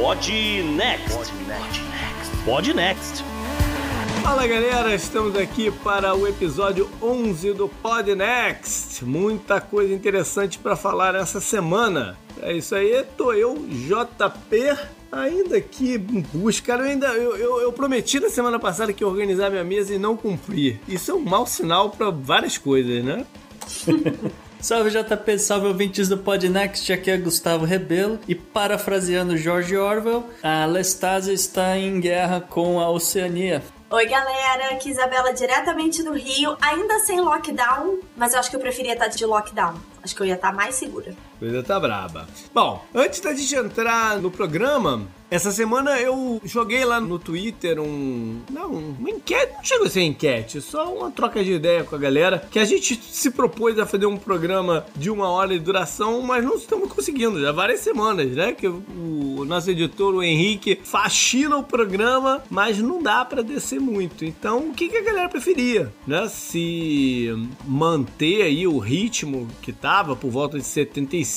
Pod Next. Pod Next. Fala galera, estamos aqui para o episódio 11 do Pod Next. Muita coisa interessante para falar essa semana. É isso aí, tô eu, JP, ainda aqui em busca. Eu, ainda, eu, eu, eu, prometi na semana passada que ia organizar minha mesa e não cumpri. Isso é um mau sinal para várias coisas, né? Salve JP, salve ouvintes do Podnext, aqui é Gustavo Rebelo e parafraseando George Orwell, a Lestásia está em guerra com a Oceania. Oi, galera, aqui Isabela diretamente do Rio, ainda sem lockdown, mas eu acho que eu preferia estar de lockdown. Acho que eu ia estar mais segura. Coisa tá braba. Bom, antes da gente entrar no programa, essa semana eu joguei lá no Twitter um. Não, uma enquete. Não chegou a ser enquete, só uma troca de ideia com a galera. Que a gente se propôs a fazer um programa de uma hora de duração, mas não estamos conseguindo. Já várias semanas, né? Que o nosso editor, o Henrique, faxina o programa, mas não dá para descer muito. Então, o que, que a galera preferia, né? Se manter aí o ritmo que tava por volta de 75,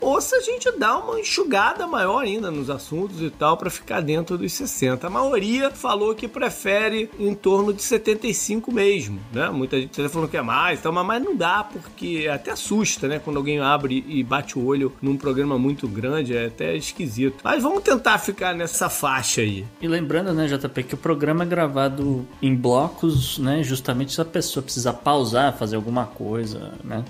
ou se a gente dá uma enxugada maior ainda nos assuntos e tal para ficar dentro dos 60. A maioria falou que prefere em torno de 75 mesmo, né? Muita gente tá falando que é mais, tal, mas não dá porque até assusta, né? Quando alguém abre e bate o olho num programa muito grande, é até esquisito. Mas vamos tentar ficar nessa faixa aí. E lembrando, né, JP, que o programa é gravado em blocos, né? Justamente se a pessoa precisar pausar, fazer alguma coisa, né?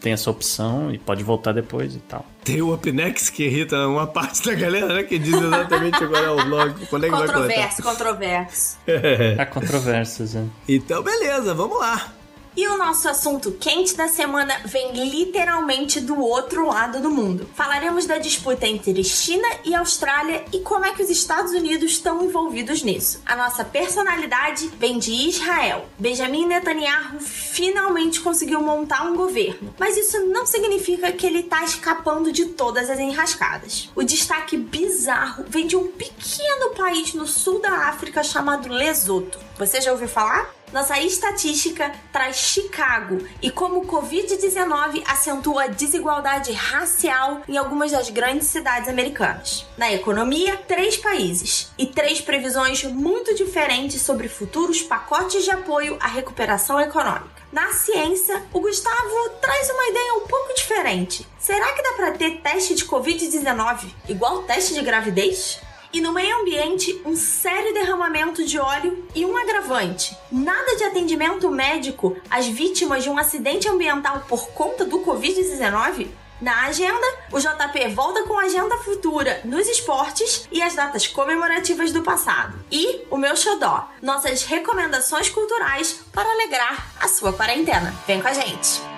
Tem essa opção e pode voltar depois e tal. Tem o Upnex que irrita uma parte da galera, né? Que diz exatamente agora é o blog. Quando é que controverso, controverso. Há controvérsias, é. Então, beleza, vamos lá. E o nosso assunto quente da semana vem literalmente do outro lado do mundo. Falaremos da disputa entre China e Austrália e como é que os Estados Unidos estão envolvidos nisso. A nossa personalidade vem de Israel. Benjamin Netanyahu finalmente conseguiu montar um governo, mas isso não significa que ele está escapando de todas as enrascadas. O destaque bizarro vem de um pequeno país no sul da África chamado Lesoto. Você já ouviu falar? Nossa estatística traz Chicago e como o Covid-19 acentua a desigualdade racial em algumas das grandes cidades americanas. Na economia, três países e três previsões muito diferentes sobre futuros pacotes de apoio à recuperação econômica. Na ciência, o Gustavo traz uma ideia um pouco diferente. Será que dá para ter teste de Covid-19 igual teste de gravidez? E no meio ambiente, um sério derramamento de óleo e um agravante. Nada de atendimento médico às vítimas de um acidente ambiental por conta do Covid-19? Na agenda, o JP volta com a agenda futura nos esportes e as datas comemorativas do passado. E o meu xodó, nossas recomendações culturais para alegrar a sua quarentena. Vem com a gente!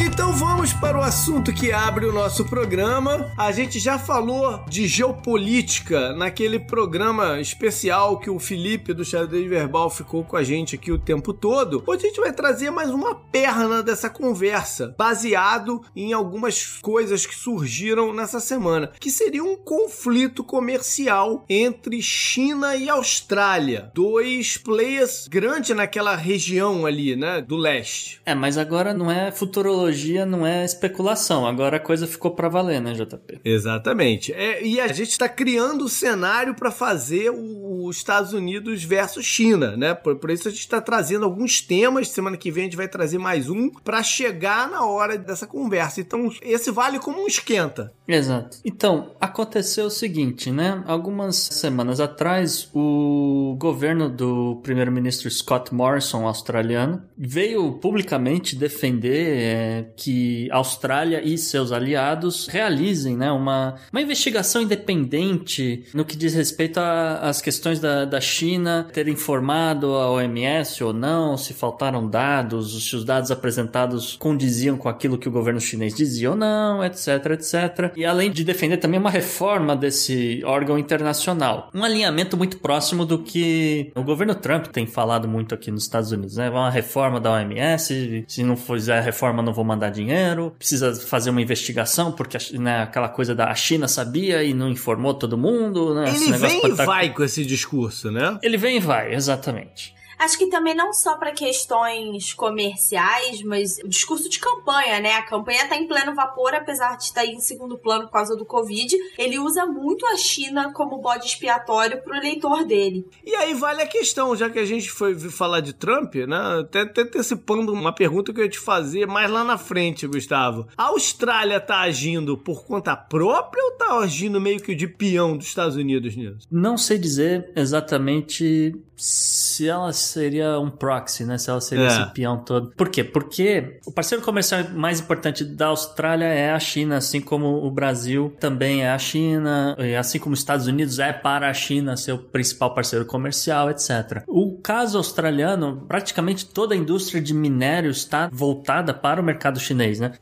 Então vamos para o assunto que abre o nosso programa. A gente já falou de geopolítica naquele programa especial que o Felipe do Xadrez Verbal ficou com a gente aqui o tempo todo. Hoje a gente vai trazer mais uma perna dessa conversa, baseado em algumas coisas que surgiram nessa semana, que seria um conflito comercial entre China e Austrália, dois players grandes naquela região ali, né, do leste. É, mas agora não é futurologia não é especulação. Agora a coisa ficou para valer, né, JP? Exatamente. É, e a gente está criando o cenário para fazer os Estados Unidos versus China, né? Por, por isso a gente está trazendo alguns temas. Semana que vem a gente vai trazer mais um para chegar na hora dessa conversa. Então esse vale como um esquenta. Exato. Então aconteceu o seguinte, né? Algumas semanas atrás o governo do primeiro-ministro Scott Morrison australiano veio publicamente defender é, que a Austrália e seus aliados realizem né, uma, uma investigação independente no que diz respeito às questões da, da China ter informado a OMS ou não, se faltaram dados, se os dados apresentados condiziam com aquilo que o governo chinês dizia ou não, etc, etc. E além de defender também uma reforma desse órgão internacional. Um alinhamento muito próximo do que o governo Trump tem falado muito aqui nos Estados Unidos, né? Uma reforma da OMS, se não fizer a reforma não vou mandar dinheiro, precisa fazer uma investigação porque né, aquela coisa da China sabia e não informou todo mundo, né? Ele vem e vai com esse discurso, né? Ele vem e vai, exatamente. Acho que também não só para questões comerciais, mas o discurso de campanha, né? A campanha tá em pleno vapor, apesar de estar em segundo plano por causa do Covid. Ele usa muito a China como bode expiatório pro eleitor dele. E aí vale a questão, já que a gente foi falar de Trump, né? Até, até antecipando uma pergunta que eu ia te fazer mais lá na frente, Gustavo. A Austrália tá agindo por conta própria ou tá agindo meio que de peão dos Estados Unidos nisso? Não sei dizer exatamente se ela seria um proxy, né? Se ela seria é. esse peão todo. Por quê? Porque o parceiro comercial mais importante da Austrália é a China, assim como o Brasil também é a China, e assim como os Estados Unidos é para a China seu principal parceiro comercial, etc. O caso australiano, praticamente toda a indústria de minério está voltada para o mercado chinês, né?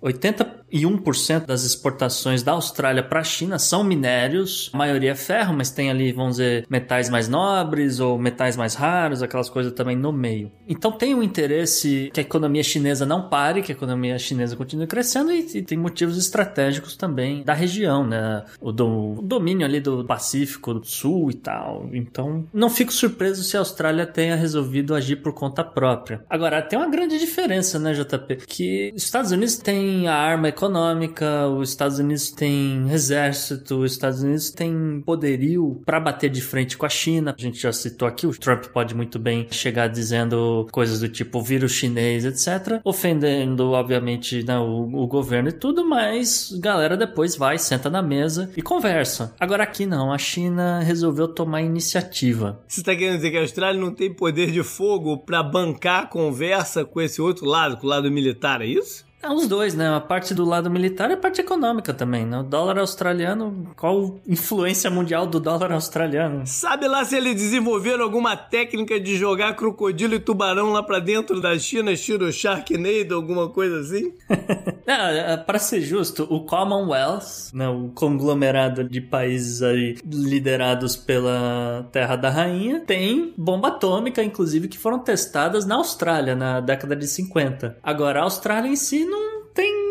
81% das exportações da Austrália para a China são minérios, a maioria é ferro, mas tem ali, vamos dizer, metais mais nobres ou metais mais raros, aquelas coisas também no meio. Então tem um interesse que a economia chinesa não pare, que a economia chinesa continue crescendo e, e tem motivos estratégicos também da região, né? O, do, o domínio ali do Pacífico do Sul e tal. Então não fico surpreso se a Austrália tenha resolvido agir por conta própria. Agora, tem uma grande diferença, né, JP? Que os Estados Unidos têm a arma econômica, os Estados Unidos têm exército, os Estados Unidos têm poderio para bater de frente com a China. A gente já citou aqui, o Trump pode muito bem chegar dizendo coisas do tipo vírus chinês, etc. Ofendendo, obviamente, né, o, o governo e tudo, mas galera depois vai, senta na mesa e conversa. Agora aqui não, a China resolveu tomar iniciativa. Você está querendo dizer que a Austrália não tem poder de fogo para bancar a conversa com esse outro lado, com o lado militar, é isso? É os dois, né? A parte do lado militar e a parte econômica também, né? O dólar australiano, qual influência mundial do dólar australiano? Sabe lá se eles desenvolveram alguma técnica de jogar crocodilo e tubarão lá pra dentro da China, estilo Sharknado, alguma coisa assim? é, é para ser justo, o Commonwealth, né, o conglomerado de países aí liderados pela Terra da Rainha, tem bomba atômica, inclusive, que foram testadas na Austrália na década de 50. Agora, a Austrália em si não tem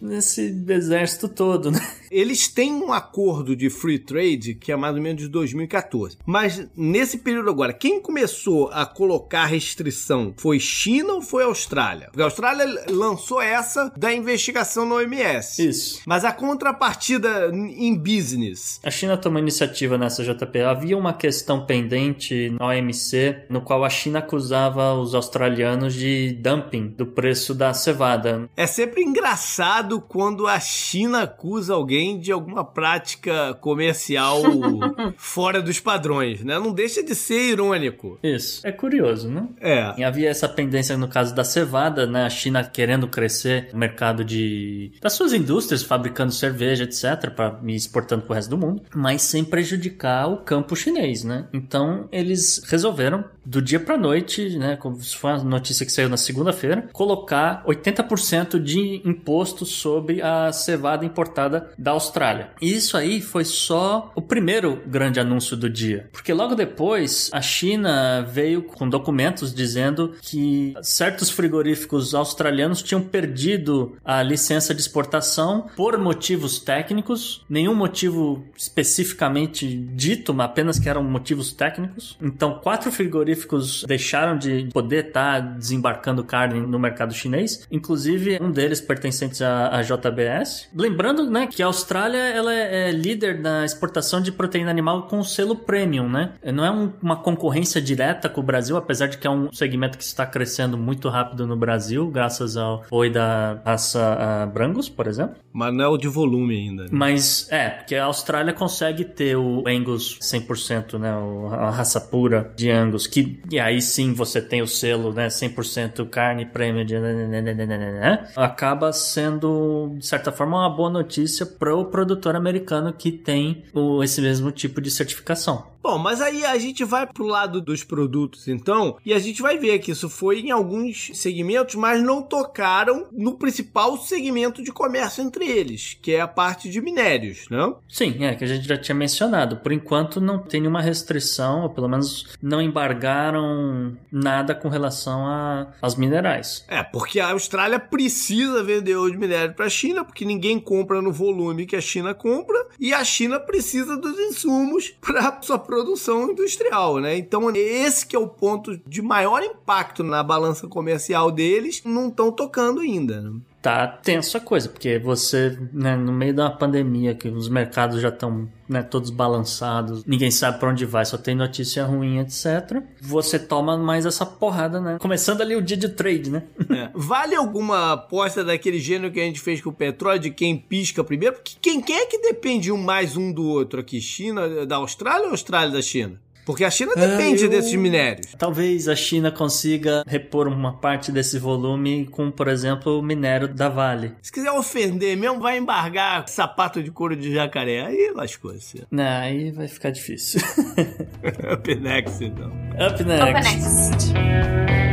nesse exército todo, né? Eles têm um acordo de free trade que é mais ou menos de 2014. Mas nesse período agora, quem começou a colocar restrição foi China ou foi Austrália? Porque a Austrália lançou essa da investigação no OMS. Isso. Mas a contrapartida em business. A China tomou iniciativa nessa JP. Havia uma questão pendente na OMC no qual a China acusava os australianos de dumping do preço da cevada. É sempre engraçado quando a China acusa alguém de alguma prática comercial fora dos padrões, né? Não deixa de ser irônico. Isso. É curioso, né? É. E havia essa pendência no caso da cevada, né? A China querendo crescer o mercado de das suas indústrias, fabricando cerveja, etc, para me exportando pro resto do mundo, mas sem prejudicar o campo chinês, né? Então eles resolveram do dia para noite, né, como foi uma notícia que saiu na segunda-feira, colocar 80% de imposto sobre a cevada importada da Austrália. E isso aí foi só o primeiro grande anúncio do dia, porque logo depois a China veio com documentos dizendo que certos frigoríficos australianos tinham perdido a licença de exportação por motivos técnicos, nenhum motivo especificamente dito, mas apenas que eram motivos técnicos. Então, quatro frigoríficos deixaram de poder estar tá desembarcando carne no mercado chinês. Inclusive, um deles pertencente à a, a JBS. Lembrando, né, que a Austrália ela é, é líder na exportação de proteína animal com selo premium, né? Não é um, uma concorrência direta com o Brasil, apesar de que é um segmento que está crescendo muito rápido no Brasil, graças ao boi da raça uh, Brangus, por exemplo. Mas não é o de volume ainda. Né? Mas é, porque a Austrália consegue ter o Angus 100%, né? A raça pura de Angus, que e aí sim você tem o selo, né? 100% carne premium de acaba sendo de certa forma uma boa notícia para o produtor americano que tem o, esse mesmo tipo de certificação. Bom, mas aí a gente vai pro lado dos produtos, então, e a gente vai ver que isso foi em alguns segmentos, mas não tocaram no principal segmento de comércio entre eles, que é a parte de minérios, não? Sim, é que a gente já tinha mencionado. Por enquanto não tem nenhuma restrição, ou pelo menos não embargaram nada com relação a, aos minerais. É, porque a Austrália precisa vender os minérios para a China, porque ninguém compra no volume que a China compra, e a China precisa dos insumos para sua produção industrial, né? Então, esse que é o ponto de maior impacto na balança comercial deles, não estão tocando ainda. Né? Tá tenso a coisa, porque você, né, no meio da pandemia, que os mercados já estão né, todos balançados, ninguém sabe para onde vai, só tem notícia ruim, etc. Você toma mais essa porrada, né? Começando ali o dia de trade, né? É. Vale alguma aposta daquele gênero que a gente fez com o petróleo, de quem pisca primeiro? Porque quem, quem é que depende um mais um do outro aqui? China da Austrália ou Austrália da China? Porque a China depende ah, eu... desses minérios. Talvez a China consiga repor uma parte desse volume com, por exemplo, o minério da Vale. Se quiser ofender mesmo, vai embargar sapato de couro de jacaré. Aí lascou-se. Não, aí vai ficar difícil. Up next, então. Up next. Up next.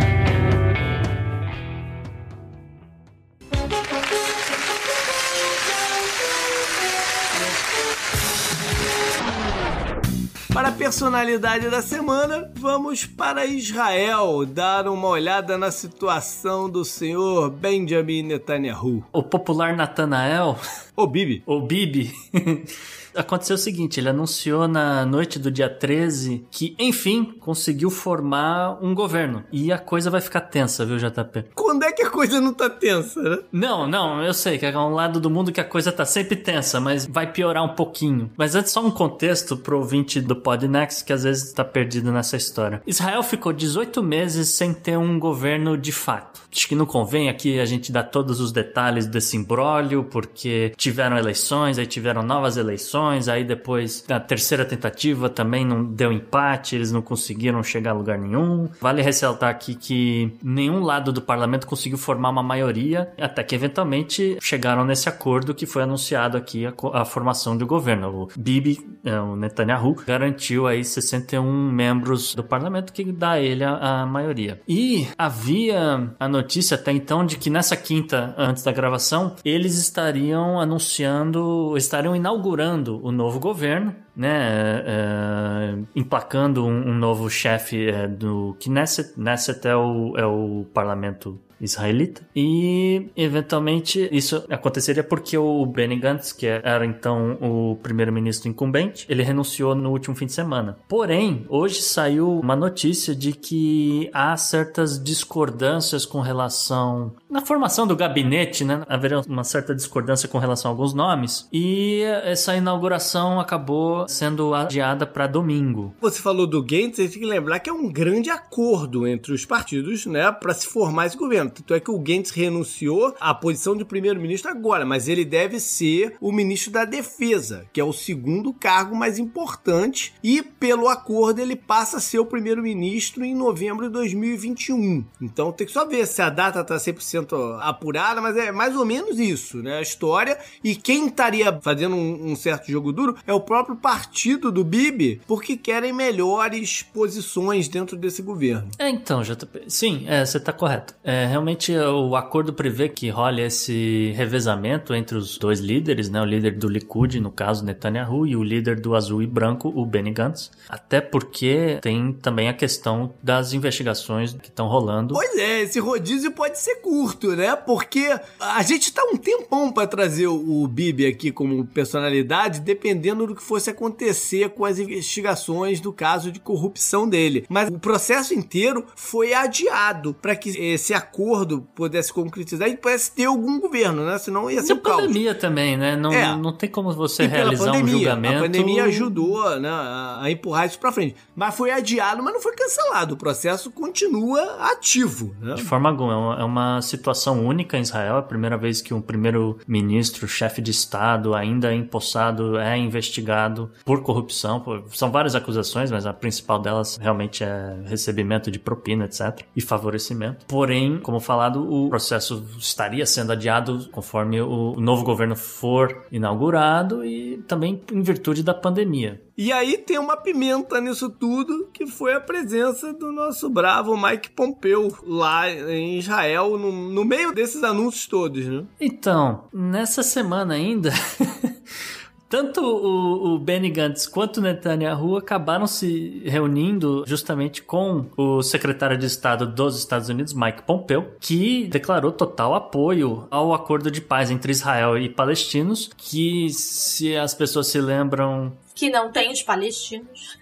Para a personalidade da semana, vamos para Israel dar uma olhada na situação do senhor Benjamin Netanyahu. O popular Natanael. O Bibi. O Bibi. aconteceu o seguinte: ele anunciou na noite do dia 13 que, enfim, conseguiu formar um governo. E a coisa vai ficar tensa, viu, JP? Quando é que a coisa não tá tensa, né? Não, não, eu sei que é um lado do mundo que a coisa tá sempre tensa, mas vai piorar um pouquinho. Mas antes, só um contexto pro ouvinte do Podnext que às vezes tá perdido nessa história. Israel ficou 18 meses sem ter um governo de fato. Acho que não convém aqui a gente dar todos os detalhes desse imbróglio, porque tiveram eleições, aí tiveram novas eleições aí depois da terceira tentativa também não deu empate, eles não conseguiram chegar a lugar nenhum. Vale ressaltar aqui que nenhum lado do parlamento conseguiu formar uma maioria, até que eventualmente chegaram nesse acordo que foi anunciado aqui a, a formação do governo. O Bibi, é, o Netanyahu, garantiu aí 61 membros do parlamento que dá a ele a, a maioria. E havia a notícia até então de que nessa quinta, antes da gravação, eles estariam anunciando, estariam inaugurando o novo governo, né, é, emplacando um, um novo chefe é, do Knesset. Knesset é o, é o parlamento israelita. E, eventualmente, isso aconteceria porque o Benny Gantz, que era então o primeiro-ministro incumbente, ele renunciou no último fim de semana. Porém, hoje saiu uma notícia de que há certas discordâncias com relação na formação do gabinete, né? Haveria uma certa discordância com relação a alguns nomes e essa inauguração acabou sendo adiada para domingo. Você falou do gente tem que lembrar que é um grande acordo entre os partidos, né, para se formar esse governo. Tanto é que o Gantz renunciou à posição de primeiro-ministro agora, mas ele deve ser o ministro da Defesa, que é o segundo cargo mais importante, e pelo acordo ele passa a ser o primeiro-ministro em novembro de 2021. Então tem que só ver se a data está 100% apurada, mas é mais ou menos isso, né? A história. E quem estaria fazendo um, um certo jogo duro é o próprio partido do Bibi, porque querem melhores posições dentro desse governo. É, então, JP. Sim, é, você está correto. É, realmente o acordo prevê que role esse revezamento entre os dois líderes, né? O líder do Likud, no caso Netanyahu, e o líder do azul e branco, o Benny Gantz. Até porque tem também a questão das investigações que estão rolando. Pois é, esse rodízio pode ser curto, né? Porque a gente tá um tempão para trazer o Bibi aqui como personalidade, dependendo do que fosse acontecer com as investigações do caso de corrupção dele. Mas o processo inteiro foi adiado para que esse acordo pudesse concretizar e pudesse ter algum governo, né? Senão ia ser um caos. pandemia também, né? Não, é. não tem como você e realizar pandemia, um julgamento. A pandemia ajudou né, a empurrar isso para frente. Mas foi adiado, mas não foi cancelado. O processo continua ativo. Né? De forma alguma. É uma situação única em Israel. É a primeira vez que um primeiro-ministro, chefe de Estado, ainda empossado, é investigado por corrupção. São várias acusações, mas a principal delas realmente é recebimento de propina, etc. E favorecimento. Porém, como falado, o processo estaria sendo adiado conforme o novo governo for inaugurado e também em virtude da pandemia. E aí tem uma pimenta nisso tudo, que foi a presença do nosso bravo Mike Pompeu lá em Israel, no, no meio desses anúncios todos, né? Então, nessa semana ainda. Tanto o, o Benny Gantz quanto o Netanyahu acabaram se reunindo justamente com o secretário de Estado dos Estados Unidos, Mike Pompeo, que declarou total apoio ao acordo de paz entre Israel e palestinos, que se as pessoas se lembram que não tem os palestinos.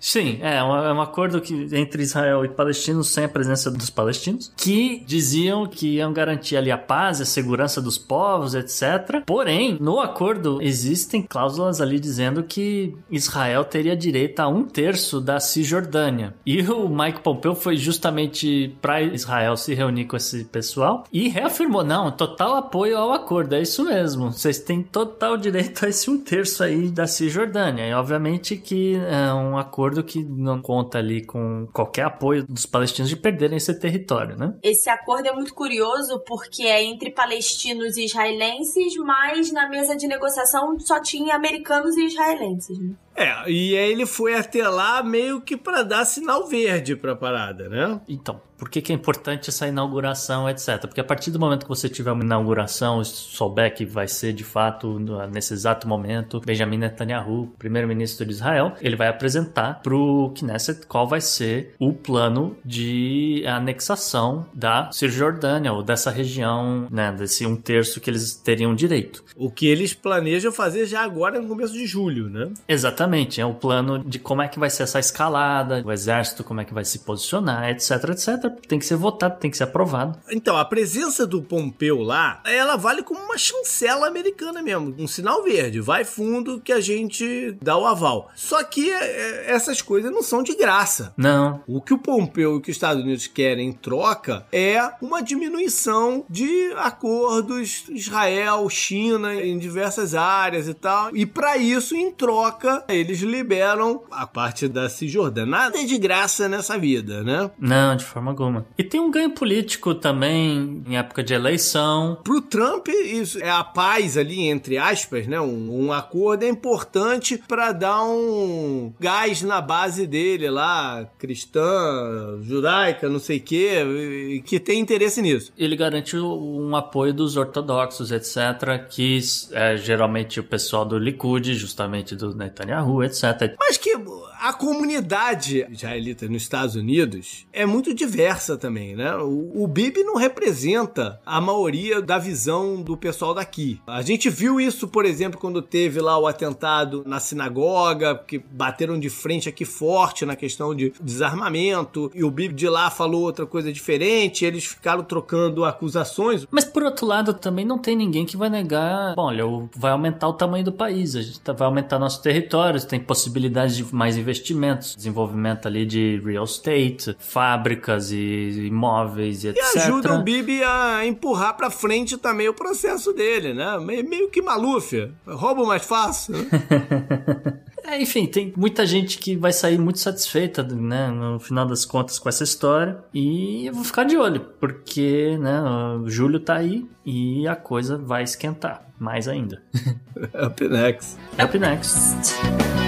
Sim, é um, é um acordo que, entre Israel e palestinos sem a presença dos palestinos, que diziam que iam garantir ali a paz, a segurança dos povos, etc. Porém, no acordo existem cláusulas ali dizendo que Israel teria direito a um terço da Cisjordânia. E o Mike Pompeo foi justamente para Israel se reunir com esse pessoal e reafirmou: não, total apoio ao acordo, é isso mesmo. Vocês têm total direito a esse um terço aí da Cisjordânia. E obviamente que é um acordo que não conta ali com qualquer apoio dos palestinos de perderem esse território, né? Esse acordo é muito curioso porque é entre palestinos e israelenses, mas na mesa de negociação só tinha americanos e israelenses, né? É, e aí ele foi até lá meio que para dar sinal verde pra parada, né? Então, por que, que, é importante essa inauguração, etc. Porque a partir do momento que você tiver uma inauguração, souber que vai ser de fato nesse exato momento Benjamin Netanyahu, primeiro-ministro de Israel, ele vai apresentar para o Knesset qual vai ser o plano de anexação da Cisjordânia ou dessa região, né, desse um terço que eles teriam direito. O que eles planejam fazer já agora no começo de julho, né? Exatamente, é o plano de como é que vai ser essa escalada, o exército como é que vai se posicionar, etc, etc tem que ser votado, tem que ser aprovado. Então, a presença do Pompeu lá, ela vale como uma chancela americana mesmo, um sinal verde. Vai fundo que a gente dá o aval. Só que é, é, essas coisas não são de graça. Não. O que o Pompeu e o que os Estados Unidos querem em troca é uma diminuição de acordos Israel-China em diversas áreas e tal. E para isso, em troca, eles liberam a parte da Cisjordânia. Nada é de graça nessa vida, né? Não, de forma alguma. E tem um ganho político também em época de eleição. Pro Trump, isso é a paz ali, entre aspas, né? Um, um acordo é importante para dar um gás na base dele lá, cristã, judaica, não sei o quê, que tem interesse nisso. Ele garante um apoio dos ortodoxos, etc., que é geralmente o pessoal do Likud, justamente do Netanyahu, etc. Mas que a comunidade israelita nos Estados Unidos é muito diversa também, né? O, o Bibi não representa a maioria da visão do pessoal daqui. A gente viu isso, por exemplo, quando teve lá o atentado na sinagoga, que bateram de frente aqui forte na questão de desarmamento, e o Bibi de lá falou outra coisa diferente, eles ficaram trocando acusações. Mas por outro lado, também não tem ninguém que vai negar, bom, olha, vai aumentar o tamanho do país, a gente tá, vai aumentar nossos territórios, tem possibilidade de mais investimentos, desenvolvimento ali de real estate, fábricas e imóveis e, e etc. E ajuda o Bibi a empurrar para frente também o processo dele, né? Meio que Maluf, roubo mais fácil. É, enfim, tem muita gente que vai sair muito satisfeita, né, no final das contas com essa história. E eu vou ficar de olho, porque, né, o Júlio tá aí e a coisa vai esquentar mais ainda. Up next. Up next.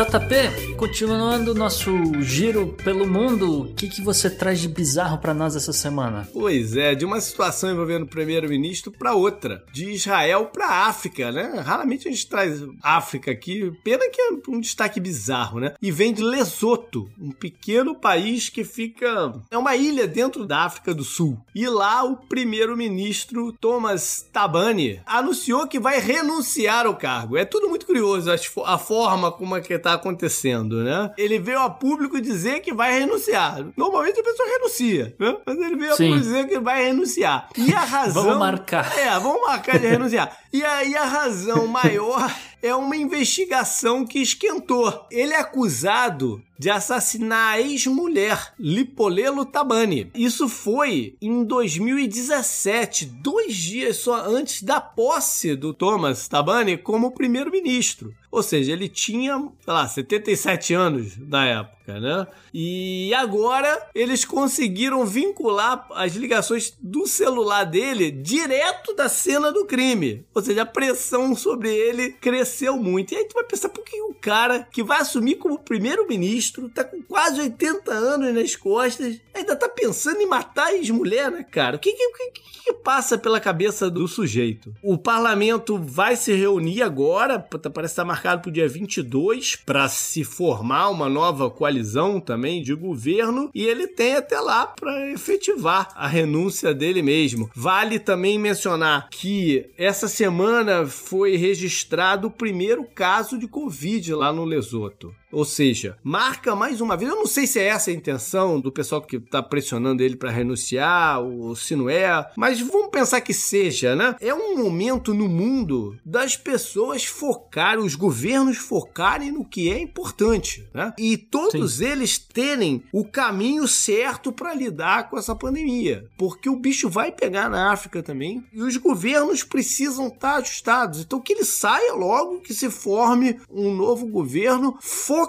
JP, continuando nosso giro pelo mundo, o que, que você traz de bizarro para nós essa semana? Pois é, de uma situação envolvendo o primeiro-ministro para outra, de Israel para África, né? Raramente a gente traz África aqui, pena que é um destaque bizarro, né? E vem de Lesoto, um pequeno país que fica é uma ilha dentro da África do Sul. E lá o primeiro-ministro Thomas Tabani anunciou que vai renunciar ao cargo. É tudo muito curioso a forma como é que tá acontecendo, né? Ele veio a público dizer que vai renunciar. Normalmente a pessoa renuncia, né? Mas ele veio Sim. a público dizer que vai renunciar. E a razão... vamos marcar. É, vamos marcar de renunciar. E aí a razão maior é uma investigação que esquentou. Ele é acusado de assassinar a ex-mulher, Lipolelo Tabani. Isso foi em 2017, dois dias só antes da posse do Thomas Tabani como primeiro-ministro. Ou seja, ele tinha, sei lá, 77 anos na época, né? E agora eles conseguiram vincular as ligações do celular dele direto da cena do crime. Ou seja, a pressão sobre ele cresceu muito. E aí tu vai pensar, por que o cara que vai assumir como primeiro-ministro, tá com quase 80 anos nas costas, ainda tá pensando em matar a ex-mulher, né, cara? O que que, que, que passa pela cabeça do sujeito? O parlamento vai se reunir agora, parece estar marcado para o dia 22, para se formar uma nova coalizão também de governo, e ele tem até lá para efetivar a renúncia dele mesmo. Vale também mencionar que essa semana foi registrado o primeiro caso de Covid lá no Lesoto. Ou seja, marca mais uma vez. Eu não sei se é essa a intenção do pessoal que está pressionando ele para renunciar, ou se não é, mas vamos pensar que seja, né? É um momento no mundo das pessoas focarem, os governos focarem no que é importante, né? E todos Sim. eles terem o caminho certo para lidar com essa pandemia, porque o bicho vai pegar na África também e os governos precisam estar tá ajustados. Então que ele saia logo, que se forme um novo governo focado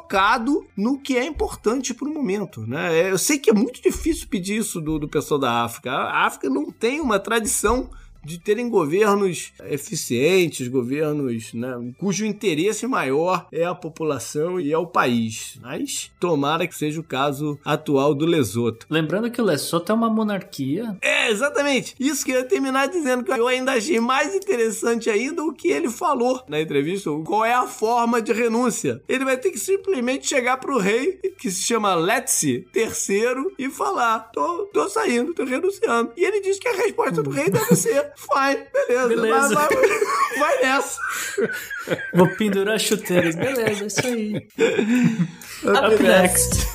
no que é importante para o momento. Né? É, eu sei que é muito difícil pedir isso do, do pessoal da África. A África não tem uma tradição de terem governos eficientes, governos né, cujo interesse maior é a população e é o país. Mas tomara que seja o caso atual do Lesoto. Lembrando que o Lesoto é uma monarquia. É, exatamente. Isso que eu ia terminar dizendo que eu ainda achei mais interessante ainda o que ele falou na entrevista. Qual é a forma de renúncia? Ele vai ter que simplesmente chegar pro rei, que se chama Letsi terceiro, e falar: tô, tô saindo, tô renunciando. E ele diz que a resposta do rei deve ser Fine, beleza. beleza. Vai, vai, vai nessa. Vou pendurar chuteiras. Beleza, é isso aí. Up, Up next.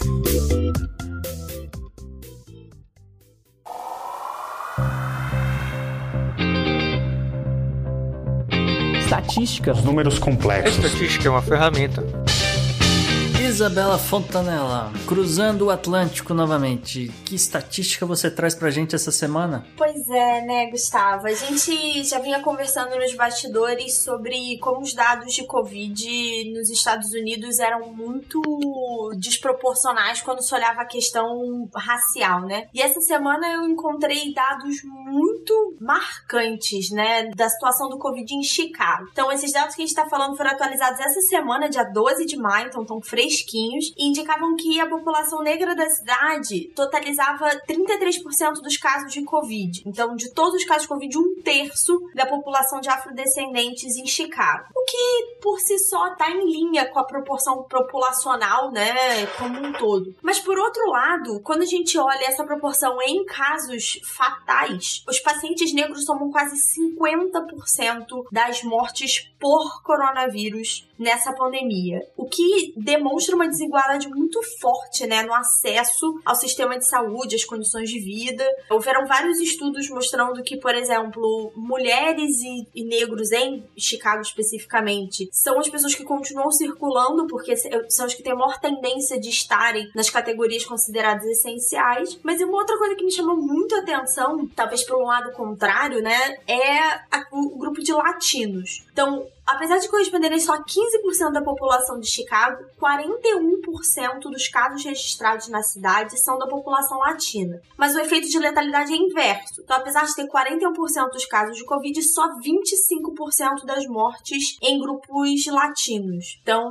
Estatística. Os números complexos. A estatística é uma ferramenta Isabela Fontanella, cruzando o Atlântico novamente. Que estatística você traz pra gente essa semana? Pois é, né, Gustavo? A gente já vinha conversando nos bastidores sobre como os dados de Covid nos Estados Unidos eram muito desproporcionais quando se olhava a questão racial, né? E essa semana eu encontrei dados muito marcantes, né, da situação do Covid em Chicago. Então, esses dados que a gente tá falando foram atualizados essa semana, dia 12 de maio, então estão frescos fresquinhos e indicavam que a população negra da cidade totalizava 33% dos casos de Covid. Então, de todos os casos de Covid, um terço da população de afrodescendentes em Chicago. O que, por si só, está em linha com a proporção populacional, né, como um todo. Mas, por outro lado, quando a gente olha essa proporção em casos fatais, os pacientes negros tomam quase 50% das mortes por coronavírus nessa pandemia. O que demonstra uma desigualdade muito forte né, no acesso ao sistema de saúde, às condições de vida. Houveram vários estudos mostrando que, por exemplo, mulheres e, e negros em Chicago especificamente são as pessoas que continuam circulando, porque são as que têm maior tendência de estarem nas categorias consideradas essenciais. Mas uma outra coisa que me chamou muito a atenção, talvez pelo lado contrário, né, é a, o grupo de latinos. Então, Apesar de corresponderem só a 15% da população de Chicago, 41% dos casos registrados na cidade são da população latina. Mas o efeito de letalidade é inverso. Então, apesar de ter 41% dos casos de Covid, só 25% das mortes em grupos latinos. Então,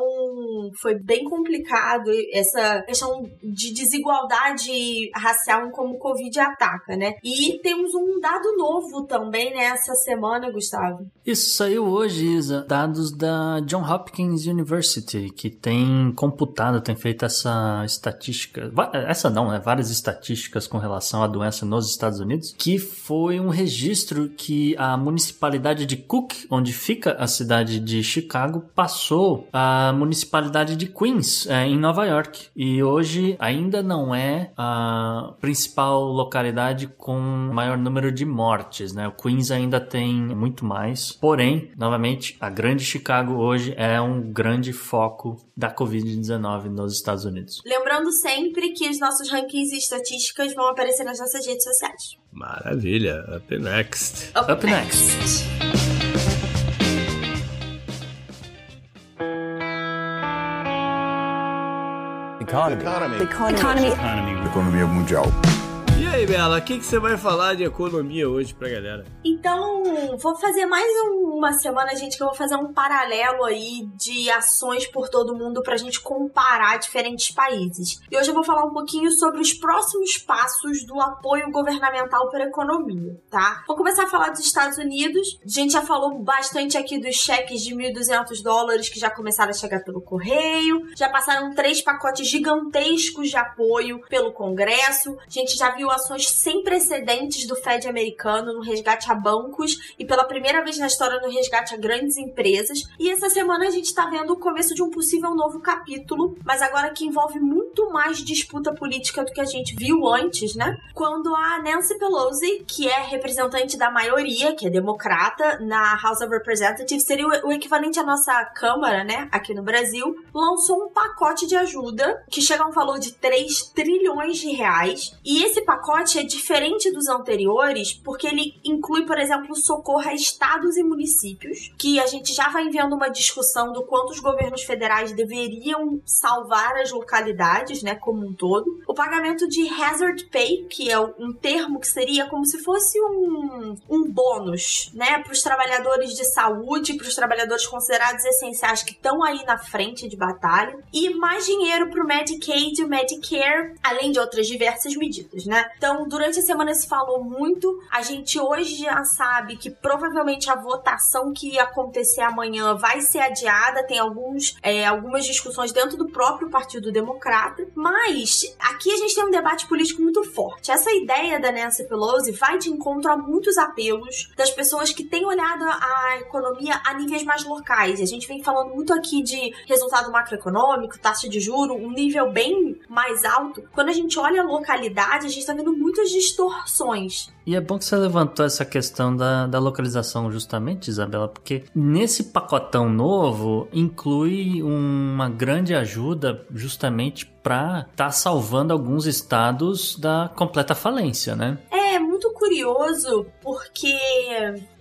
foi bem complicado essa questão de desigualdade racial em como o Covid ataca, né? E temos um dado novo também nessa semana, Gustavo. Isso saiu hoje, Isa. Dados da John Hopkins University, que tem computado, tem feito essa estatística. Essa não, né? Várias estatísticas com relação à doença nos Estados Unidos, que foi um registro que a municipalidade de Cook, onde fica a cidade de Chicago, passou a municipalidade de Queens, é, em Nova York. E hoje ainda não é a principal localidade com maior número de mortes, né? O Queens ainda tem muito mais. Porém, novamente, a grande Chicago hoje é um grande foco da Covid-19 nos Estados Unidos. Lembrando sempre que os nossos rankings e estatísticas vão aparecer nas nossas redes sociais. Maravilha. Up next. Up, Up next. next. Economy. Economy. Economy. Economy. Economia mundial. E aí, Bela, o que, que você vai falar de economia hoje pra galera? Então, vou fazer mais uma semana, gente, que eu vou fazer um paralelo aí de ações por todo mundo pra gente comparar diferentes países. E hoje eu vou falar um pouquinho sobre os próximos passos do apoio governamental para economia, tá? Vou começar a falar dos Estados Unidos. A gente já falou bastante aqui dos cheques de 1.200 dólares que já começaram a chegar pelo correio. Já passaram três pacotes gigantescos de apoio pelo Congresso. A gente já viu viu ações sem precedentes do Fed americano no resgate a bancos e pela primeira vez na história no resgate a grandes empresas. E essa semana a gente está vendo o começo de um possível novo capítulo, mas agora que envolve muito mais disputa política do que a gente viu antes, né? Quando a Nancy Pelosi, que é representante da maioria, que é democrata, na House of Representatives, seria o equivalente à nossa Câmara, né, aqui no Brasil, lançou um pacote de ajuda que chega a um valor de 3 trilhões de reais. E esse pacote pacote é diferente dos anteriores porque ele inclui, por exemplo, socorro a estados e municípios, que a gente já vai vendo uma discussão do quanto os governos federais deveriam salvar as localidades, né, como um todo. O pagamento de hazard pay, que é um termo que seria como se fosse um, um bônus, né, para os trabalhadores de saúde, para os trabalhadores considerados essenciais que estão aí na frente de batalha, e mais dinheiro para o Medicaid e o Medicare, além de outras diversas medidas, né? Então, durante a semana se falou muito. A gente hoje já sabe que provavelmente a votação que ia acontecer amanhã vai ser adiada. Tem alguns, é, algumas discussões dentro do próprio Partido Democrata. Mas aqui a gente tem um debate político muito forte. Essa ideia da Nancy Pelosi vai de encontro a muitos apelos das pessoas que têm olhado a economia a níveis mais locais. A gente vem falando muito aqui de resultado macroeconômico, taxa de juro, um nível bem mais alto. Quando a gente olha a localidade, a gente está vendo muitas distorções. E é bom que você levantou essa questão da, da localização justamente, Isabela, porque nesse pacotão novo inclui uma grande ajuda justamente para estar tá salvando alguns estados da completa falência, né? É muito curioso porque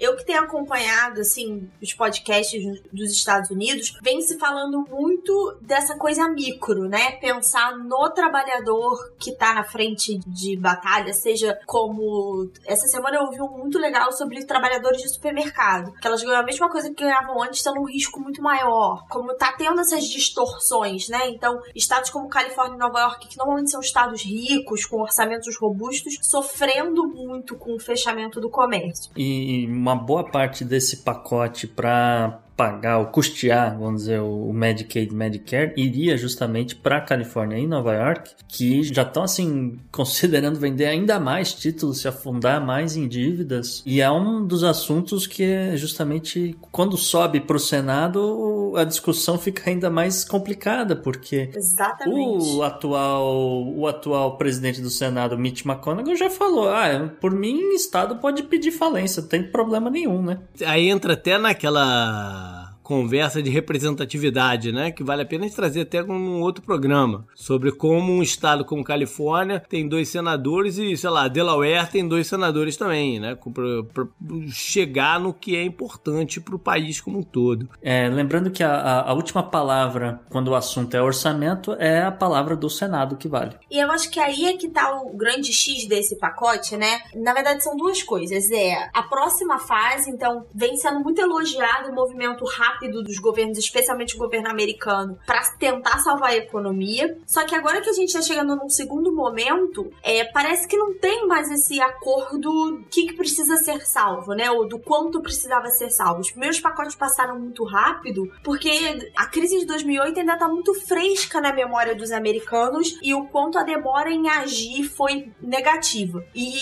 eu que tenho acompanhado assim os podcasts dos Estados Unidos, vem se falando muito dessa coisa micro, né? Pensar no trabalhador que tá na frente de batalha, seja como essa semana eu ouvi um muito legal sobre trabalhadores de supermercado, que elas ganham a mesma coisa que ganhavam antes, estão num risco muito maior. Como tá tendo essas distorções, né? Então, estados como Califórnia e Nova York, que normalmente são estados ricos, com orçamentos robustos, sofrendo muito com o fechamento do comércio. E uma boa parte desse pacote para pagar ou custear, vamos dizer, o Medicaid Medicare, iria justamente para Califórnia e Nova York, que já estão assim considerando vender ainda mais títulos, se afundar mais em dívidas. E é um dos assuntos que é justamente quando sobe para o Senado, a discussão fica ainda mais complicada, porque Exatamente. o atual o atual presidente do Senado, Mitch McConnell, já falou: "Ah, por mim, estado pode pedir falência, não tem problema nenhum, né?" Aí entra até naquela conversa de representatividade, né? Que vale a pena a gente trazer até num outro programa. Sobre como um estado como Califórnia tem dois senadores e, sei lá, Delaware tem dois senadores também, né? Para chegar no que é importante para o país como um todo. É, lembrando que a, a, a última palavra, quando o assunto é orçamento, é a palavra do Senado que vale. E eu acho que aí é que tá o grande X desse pacote, né? Na verdade, são duas coisas. É a próxima fase, então, vem sendo muito elogiado o movimento rápido dos governos, especialmente o governo americano, para tentar salvar a economia. Só que agora que a gente tá chegando num segundo momento, é, parece que não tem mais esse acordo que, que precisa ser salvo, né? Ou do quanto precisava ser salvo. Os primeiros pacotes passaram muito rápido, porque a crise de 2008 ainda tá muito fresca na memória dos americanos e o quanto a demora em agir foi negativa. E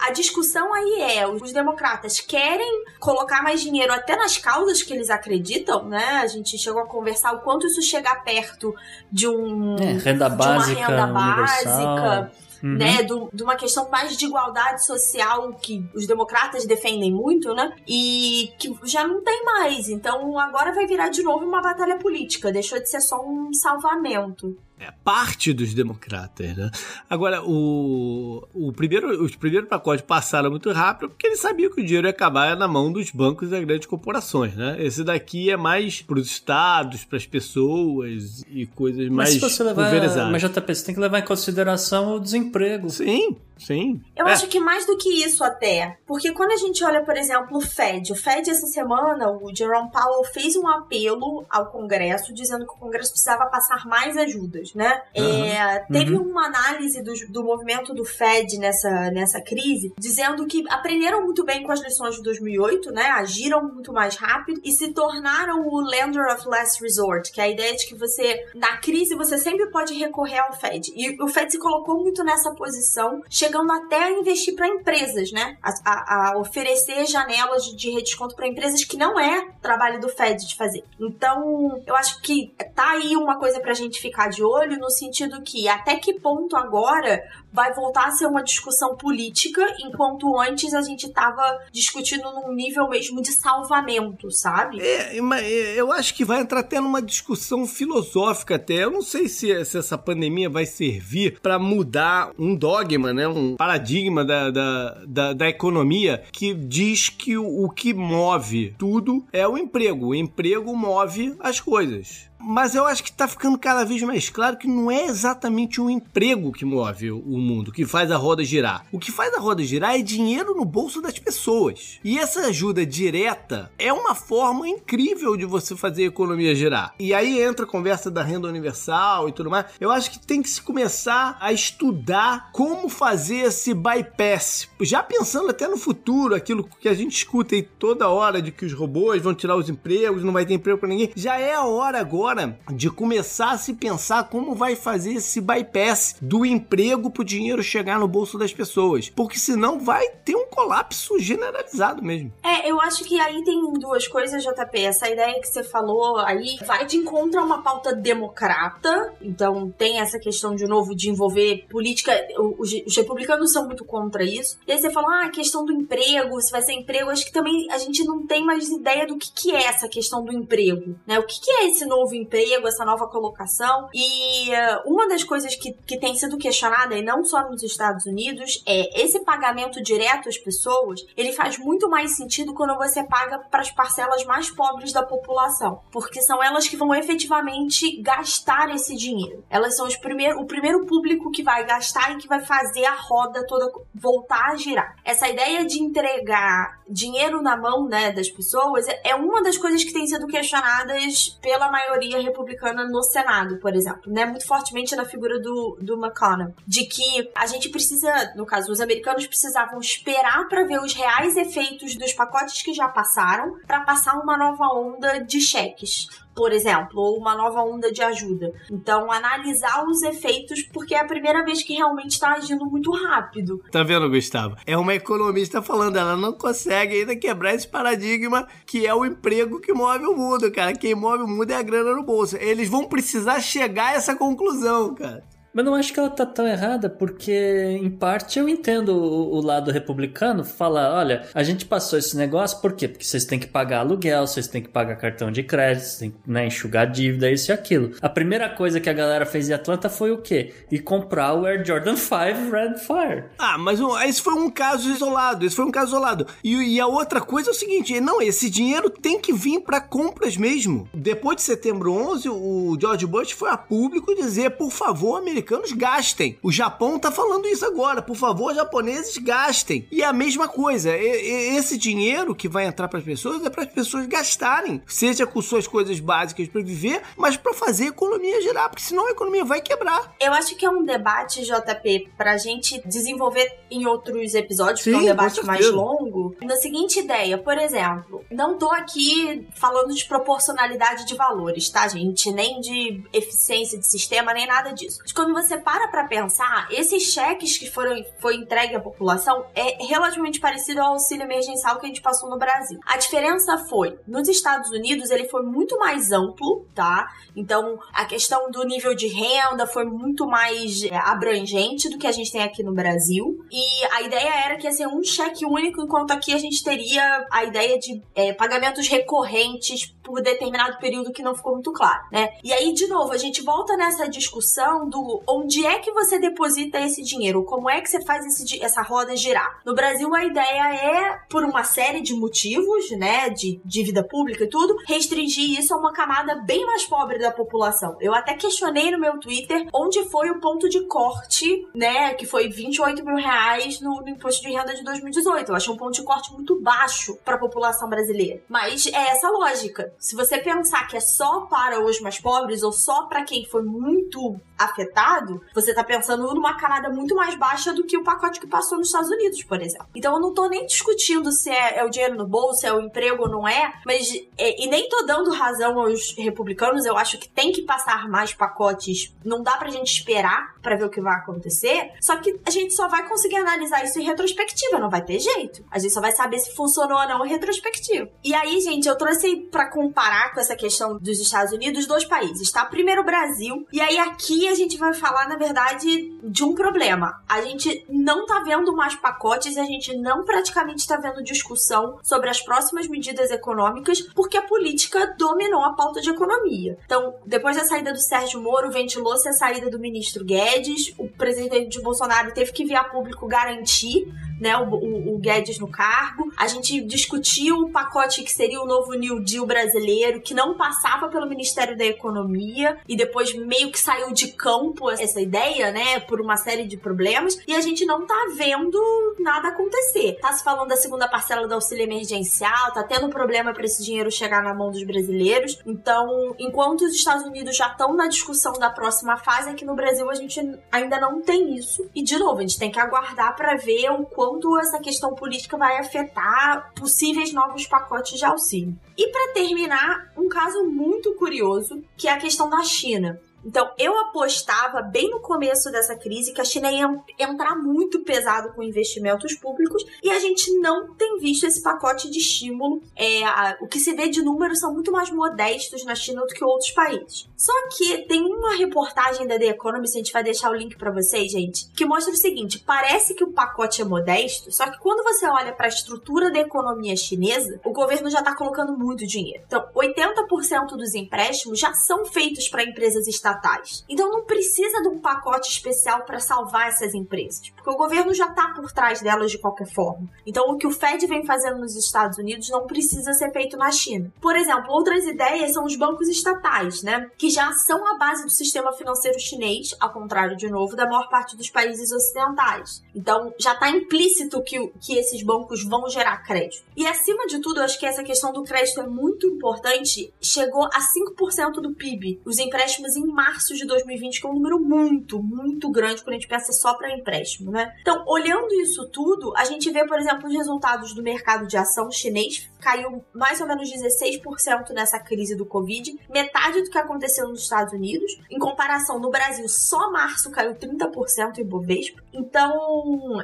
a discussão aí é: os democratas querem colocar mais dinheiro até nas causas que eles acreditam, né? A gente chegou a conversar o quanto isso chega perto de um é, renda básica, de uma renda básica. Uhum. Né, do, de uma questão mais de igualdade social que os democratas defendem muito, né? E que já não tem mais. Então agora vai virar de novo uma batalha política. Deixou de ser só um salvamento. É parte dos democratas, né? Agora, o, o primeiro, os primeiros pacotes passaram muito rápido porque eles sabiam que o dinheiro ia acabar na mão dos bancos e das grandes corporações, né? Esse daqui é mais para os estados, para as pessoas e coisas Mas mais se você levar, mas JP, você tem que levar em consideração o desemprego. Sim, sim. Eu É. acho que mais do que isso até. Porque quando a gente olha, por exemplo, o Fed, o Fed essa semana, o Jerome Powell fez um apelo ao Congresso dizendo que o Congresso precisava passar mais ajudas, né? É, teve uma análise do, do movimento do Fed nessa, nessa crise, dizendo que aprenderam muito bem com as lições de 2008, né? Agiram muito mais rápido e se tornaram o lender of last resort, que é a ideia de que você, na crise, você sempre pode recorrer ao Fed. E o Fed se colocou muito nessa posição, chegando até a investir para empresas, né? A, a- a oferecer janelas de, de redesconto para empresas que não é trabalho do Fed de fazer. Então, eu acho que tá aí uma coisa pra gente ficar de olho, no sentido que até que ponto agora vai voltar a ser uma discussão política, enquanto antes a gente tava discutindo num nível mesmo de salvamento, sabe? É, é, eu acho que vai entrar até numa discussão filosófica até. Eu não sei se, essa pandemia vai servir para mudar um dogma, né? Um paradigma da, da, da, da economia que diz que o, o que move tudo é o emprego. O emprego move as coisas. Mas eu acho que tá ficando cada vez mais claro que não é exatamente o emprego que move o mundo, que faz a roda girar. O que faz a roda girar é dinheiro no bolso das pessoas. E essa ajuda direta é uma forma incrível de você fazer a economia girar. E aí entra a conversa da renda universal e tudo mais. Eu acho que tem que se começar a estudar como fazer esse bypass. Já pensando até no futuro, aquilo que a gente escuta aí toda hora de que os robôs vão tirar os empregos, não vai ter emprego para ninguém. Já é a hora agora de começar a se pensar como vai fazer esse bypass do emprego pro dinheiro chegar no bolso das pessoas. Porque senão vai ter um colapso generalizado mesmo. É, eu acho que aí tem duas coisas, JP. Essa ideia que você falou aí vai de encontro a uma pauta democrata. Então tem essa questão, de novo, de envolver política. Os, os republicanos são muito contra isso. E aí você falou, ah, a questão do emprego, se vai ser emprego. Acho que também a gente não tem mais ideia do que, que é essa questão do emprego, né? O que, que é esse novo emprego, essa nova colocação. E eh, uma das coisas que, que tem sido questionada, e não só nos Estados Unidos, é esse pagamento direto às pessoas, ele faz muito mais sentido quando você paga para as parcelas mais pobres da população. Porque são elas que vão efetivamente gastar esse dinheiro. Elas são os primeiro, o primeiro público que vai gastar e que vai fazer a roda toda voltar a girar. Essa ideia de entregar dinheiro na mão né, das pessoas é- é uma das coisas que tem sido questionadas pela maioria republicana no Senado, por exemplo, né? Muito fortemente na figura do, do McConnell. De que a gente precisa, no caso, os americanos precisavam esperar para ver os reais efeitos dos pacotes que já passaram para passar uma nova onda de cheques. Por exemplo, ou uma nova onda de ajuda. Então, analisar os efeitos, porque é a primeira vez que realmente está agindo muito rápido. Tá vendo, Gustavo? É uma economista falando, ela não consegue ainda quebrar esse paradigma que é o emprego que move o mundo, cara. Quem move o mundo é a grana no bolso. Eles vão precisar chegar a essa conclusão, cara. Mas não acho que ela tá tão errada, porque em parte eu entendo o, o lado republicano falar, olha, a gente passou esse negócio, por quê? Porque vocês têm que pagar aluguel, vocês têm que pagar cartão de crédito, vocês têm que né, enxugar dívida, isso e aquilo. A primeira coisa que a galera fez em Atlanta foi o quê? E comprar o Air Jordan 5 Red Fire. Ah, mas esse foi um caso isolado, esse foi um caso isolado. E, e a outra coisa é o seguinte, não, esse dinheiro tem que vir para compras mesmo. Depois de setembro 11, o George Bush foi a público dizer, por favor, americanos, gastem. O Japão tá falando isso agora, por favor, japoneses, gastem. E é a mesma coisa, esse dinheiro que vai entrar para as pessoas é para as pessoas gastarem, seja com suas coisas básicas para viver, mas para fazer a economia girar, porque senão a economia vai quebrar. Eu acho que é um debate, JP, pra gente desenvolver em outros episódios, Sim, que é um debate mais longo, na seguinte ideia, por exemplo, não tô aqui falando de proporcionalidade de valores, tá, gente? Nem de eficiência de sistema, nem nada disso. Mas quando você para pra pensar, esses cheques que foram foi entregue à população é relativamente parecido ao auxílio emergencial que a gente passou no Brasil. A diferença foi, nos Estados Unidos, ele foi muito mais amplo, tá? Então, a questão do nível de renda foi muito mais é, abrangente do que a gente tem aqui no Brasil. E a ideia era que ia ser um cheque único, enquanto aqui a gente teria a ideia de é, pagamentos recorrentes por determinado período que não ficou muito claro, né? E aí, de novo, a gente volta nessa discussão do onde é que você deposita esse dinheiro, como é que você faz esse, essa roda girar. No Brasil, a ideia é, por uma série de motivos, né, de dívida pública e tudo, restringir isso a uma camada bem mais pobre da população. Eu até questionei no meu Twitter onde foi o ponto de corte, né, que foi 28 mil reais no, no imposto de renda de 2018. Eu achei um ponto de corte muito baixo para a população brasileira. Mas é essa lógica. Se você pensar que é só para os mais pobres ou só para quem foi muito afetado, você tá pensando numa camada muito mais baixa do que o pacote que passou nos Estados Unidos, por exemplo. Então eu não tô nem discutindo se é, é o dinheiro no bolso, é o emprego ou não é, mas é, e nem tô dando razão aos republicanos, eu acho que tem que passar mais pacotes, não dá pra gente esperar para ver o que vai acontecer, só que a gente só vai conseguir analisar isso em retrospectiva, não vai ter jeito. A gente só vai saber se funcionou ou não em retrospectiva. E aí, gente, eu trouxe para comparar com essa questão dos Estados Unidos dois países, tá? Primeiro o Brasil, e aí aqui a gente vai falar, na verdade, de um problema. A gente não tá vendo mais pacotes, a gente não praticamente tá vendo discussão sobre as próximas medidas econômicas, porque a política dominou a pauta de economia. Então, depois da saída do Sérgio Moro, ventilou-se a saída do ministro Guedes, o presidente Bolsonaro teve que vir a público garantir né, o, o, o, Guedes no cargo. A gente discutiu o pacote que seria o novo New Deal brasileiro, que não passava pelo Ministério da Economia e depois meio que saiu de campo essa ideia, né, por uma série de problemas. E a gente não tá vendo nada acontecer. Tá se falando da segunda parcela do auxílio emergencial, tá tendo problema para esse dinheiro chegar na mão dos brasileiros. Então, enquanto os Estados Unidos já estão na discussão da próxima fase, aqui no Brasil a gente ainda não tem isso. E de novo, a gente tem que aguardar para ver o quanto essa questão política vai afetar possíveis novos pacotes de auxílio. E para terminar, um caso muito curioso, que é a questão da China. Então, eu apostava bem no começo dessa crise que a China ia entrar muito pesado com investimentos públicos e a gente não tem visto esse pacote de estímulo. É, a, o que se vê de números são muito mais modestos na China do que outros países. Só que tem uma reportagem da The Economist, a gente vai deixar o link para vocês, gente, que mostra o seguinte: parece que o pacote é modesto, só que quando você olha para a estrutura da economia chinesa, o governo já está colocando muito dinheiro. Então, 80% dos empréstimos já são feitos para empresas estatais. Então não precisa de um pacote especial para salvar essas empresas, porque o governo já está por trás delas de qualquer forma. Então o que o Fed vem fazendo nos Estados Unidos não precisa ser feito na China. Por exemplo, outras ideias são os bancos estatais, né, que já são a base do sistema financeiro chinês, ao contrário de novo da maior parte dos países ocidentais. Então já está implícito que, que esses bancos vão gerar crédito. E acima de tudo, eu acho que essa questão do crédito é muito importante. Chegou a 5% do PIB, os empréstimos em março de 2020, que é um número muito, muito grande quando a gente pensa só para empréstimo, né? Então, olhando isso tudo, a gente vê, por exemplo, os resultados do mercado de ação chinês caiu mais ou menos 16% nessa crise do Covid, metade do que aconteceu nos Estados Unidos. Em comparação, no Brasil, só março caiu 30% em Bovespa. Então,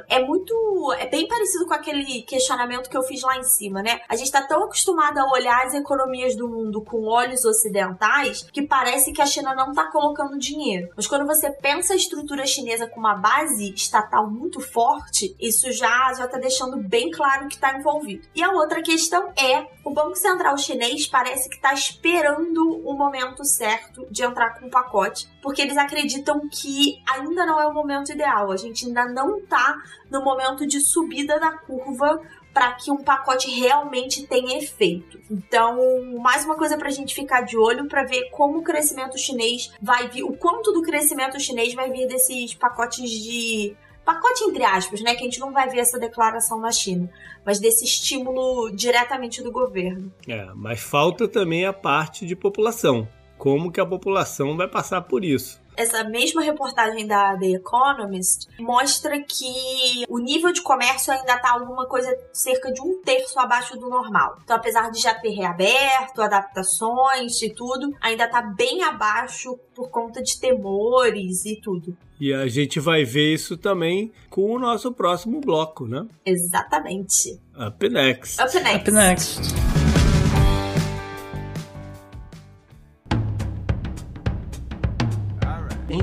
é muito. É bem parecido com aquele questionamento que eu fiz lá em cima, né? A gente tá tão acostumado a olhar as economias do mundo com olhos ocidentais que parece que a China não tá colocando dinheiro. Mas quando você pensa a estrutura chinesa com uma base estatal muito forte, isso já já está deixando bem claro que está envolvido. E a outra questão é o Banco Central chinês parece que está esperando o momento certo de entrar com o pacote, porque eles acreditam que ainda não é o momento ideal. A gente ainda não está no momento de subida da curva para que um pacote realmente tenha efeito. Então, mais uma coisa para a gente ficar de olho para ver como o crescimento chinês vai vir, o quanto do crescimento chinês vai vir desses pacotes de pacote entre aspas, né, que a gente não vai ver essa declaração na China, mas desse estímulo diretamente do governo. É, mas falta também a parte de população. Como que a população vai passar por isso? Essa mesma reportagem da The Economist mostra que o nível de comércio ainda está alguma coisa cerca de um terço abaixo do normal. Então, apesar de já ter reaberto, adaptações e tudo, ainda está bem abaixo por conta de temores e tudo. E a gente vai ver isso também com o nosso próximo bloco, né? Exatamente. Up next. Up next. Up next.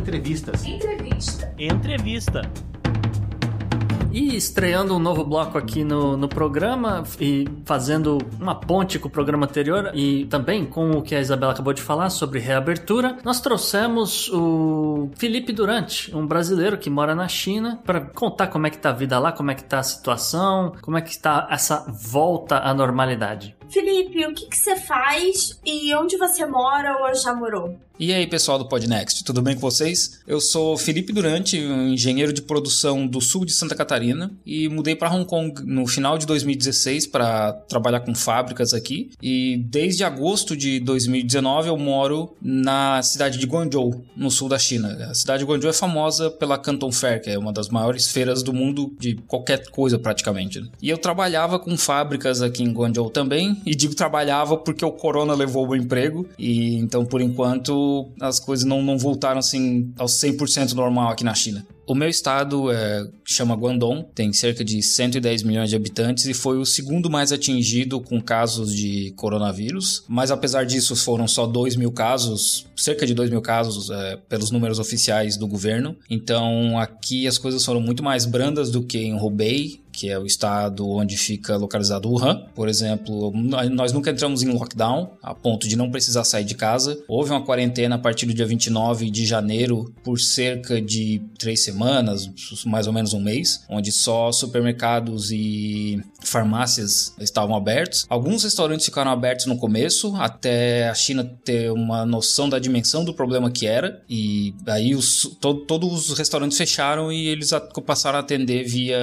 Entrevistas. Entrevista. Entrevista. E estreando um novo bloco aqui no, no programa e fazendo uma ponte com o programa anterior e também com o que a Isabela acabou de falar sobre reabertura, nós trouxemos o Felipe Durante, um brasileiro que mora na China, para contar como é que tá a vida lá, como é que tá a situação, como é que tá essa volta à normalidade. Felipe, o que, que você faz e onde você mora ou já morou? E aí, pessoal do Podnext, tudo bem com vocês? Eu sou Felipe Durante, engenheiro de produção do sul de Santa Catarina e mudei para Hong Kong no final de 2016 para trabalhar com fábricas aqui. E desde agosto de 2019 eu moro na cidade de Guangzhou, no sul da China. A cidade de Guangzhou é famosa pela Canton Fair, que é uma das maiores feiras do mundo de qualquer coisa praticamente. E eu trabalhava com fábricas aqui em Guangzhou também, e digo trabalhava porque o corona levou o emprego e então por enquanto as coisas não, não voltaram assim aos 100% normal aqui na China. O meu estado é, chama Guangdong, tem cerca de 110 milhões de habitantes e foi o segundo mais atingido com casos de coronavírus. Mas apesar disso, foram só 2 mil casos, cerca de 2 mil casos é, pelos números oficiais do governo. Então aqui as coisas foram muito mais brandas do que em Hubei, que é o estado onde fica localizado Wuhan. Por exemplo, nós nunca entramos em lockdown a ponto de não precisar sair de casa. Houve uma quarentena a partir do dia 29 de janeiro por cerca de três semanas, mais ou menos um mês, onde só supermercados e farmácias estavam abertos. Alguns restaurantes ficaram abertos no começo, até a China ter uma noção da dimensão do problema que era, e aí os, to, todos os restaurantes fecharam e eles passaram a atender via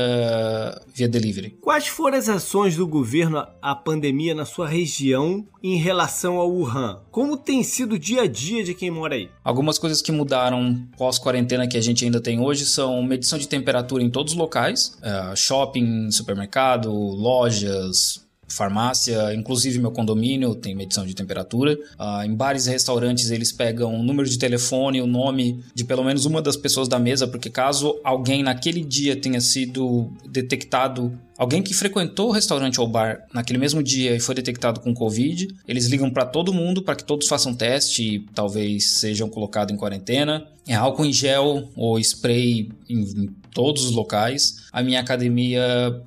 via delivery. Quais foram as ações do governo à pandemia na sua região em relação ao Wuhan? Como tem sido o dia a dia de quem mora aí? Algumas coisas que mudaram pós-quarentena que a gente ainda tem hoje são medição de temperatura em todos os locais, uh, shopping, supermercado, lojas, farmácia, inclusive meu condomínio tem medição de temperatura. Uh, em bares e restaurantes eles pegam o número de telefone, o nome de pelo menos uma das pessoas da mesa, porque caso alguém naquele dia tenha sido detectado Alguém que frequentou o restaurante ou bar naquele mesmo dia e foi detectado com Covid, eles ligam para todo mundo para que todos façam teste e talvez sejam colocados em quarentena. É álcool em gel ou spray em, todos os locais. A minha academia,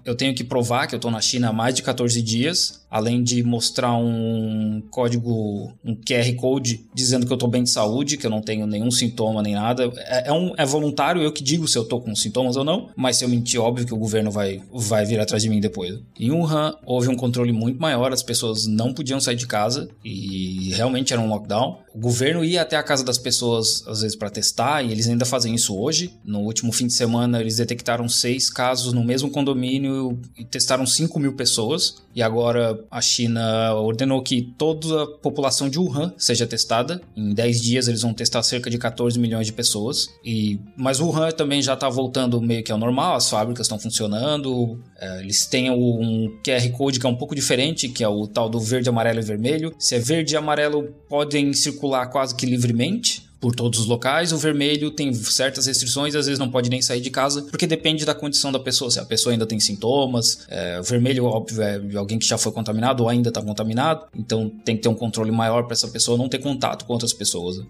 eu tenho que provar que eu estou na China há mais de 14 dias, além de mostrar um código, um QR Code dizendo que eu estou bem de saúde, que eu não tenho nenhum sintoma nem nada. É, é, um, é voluntário, eu que digo se eu estou com sintomas ou não, mas se eu mentir, óbvio que o governo vai, vai vir atrás de mim depois. Em Wuhan, houve um controle muito maior, as pessoas não podiam sair de casa e realmente era um lockdown. O governo ia até a casa das pessoas, às vezes, para testar, e eles ainda fazem isso hoje. No último fim de semana, eles detectaram seis casos no mesmo condomínio e testaram 5 mil pessoas. E agora a China ordenou que toda a população de Wuhan seja testada. Em 10 dias, eles vão testar cerca de 14 milhões de pessoas. E Mas Wuhan também já está voltando meio que ao normal, as fábricas estão funcionando. É, eles têm um QR Code que é um pouco diferente, que é o tal do verde, amarelo e vermelho. Se é verde e amarelo, podem circular quase que livremente por todos os locais. O vermelho tem certas restrições, às vezes não pode nem sair de casa, porque depende da condição da pessoa. Se a pessoa ainda tem sintomas, é, o vermelho, óbvio, é alguém que já foi contaminado ou ainda está contaminado, então tem que ter um controle maior para essa pessoa não ter contato com outras pessoas.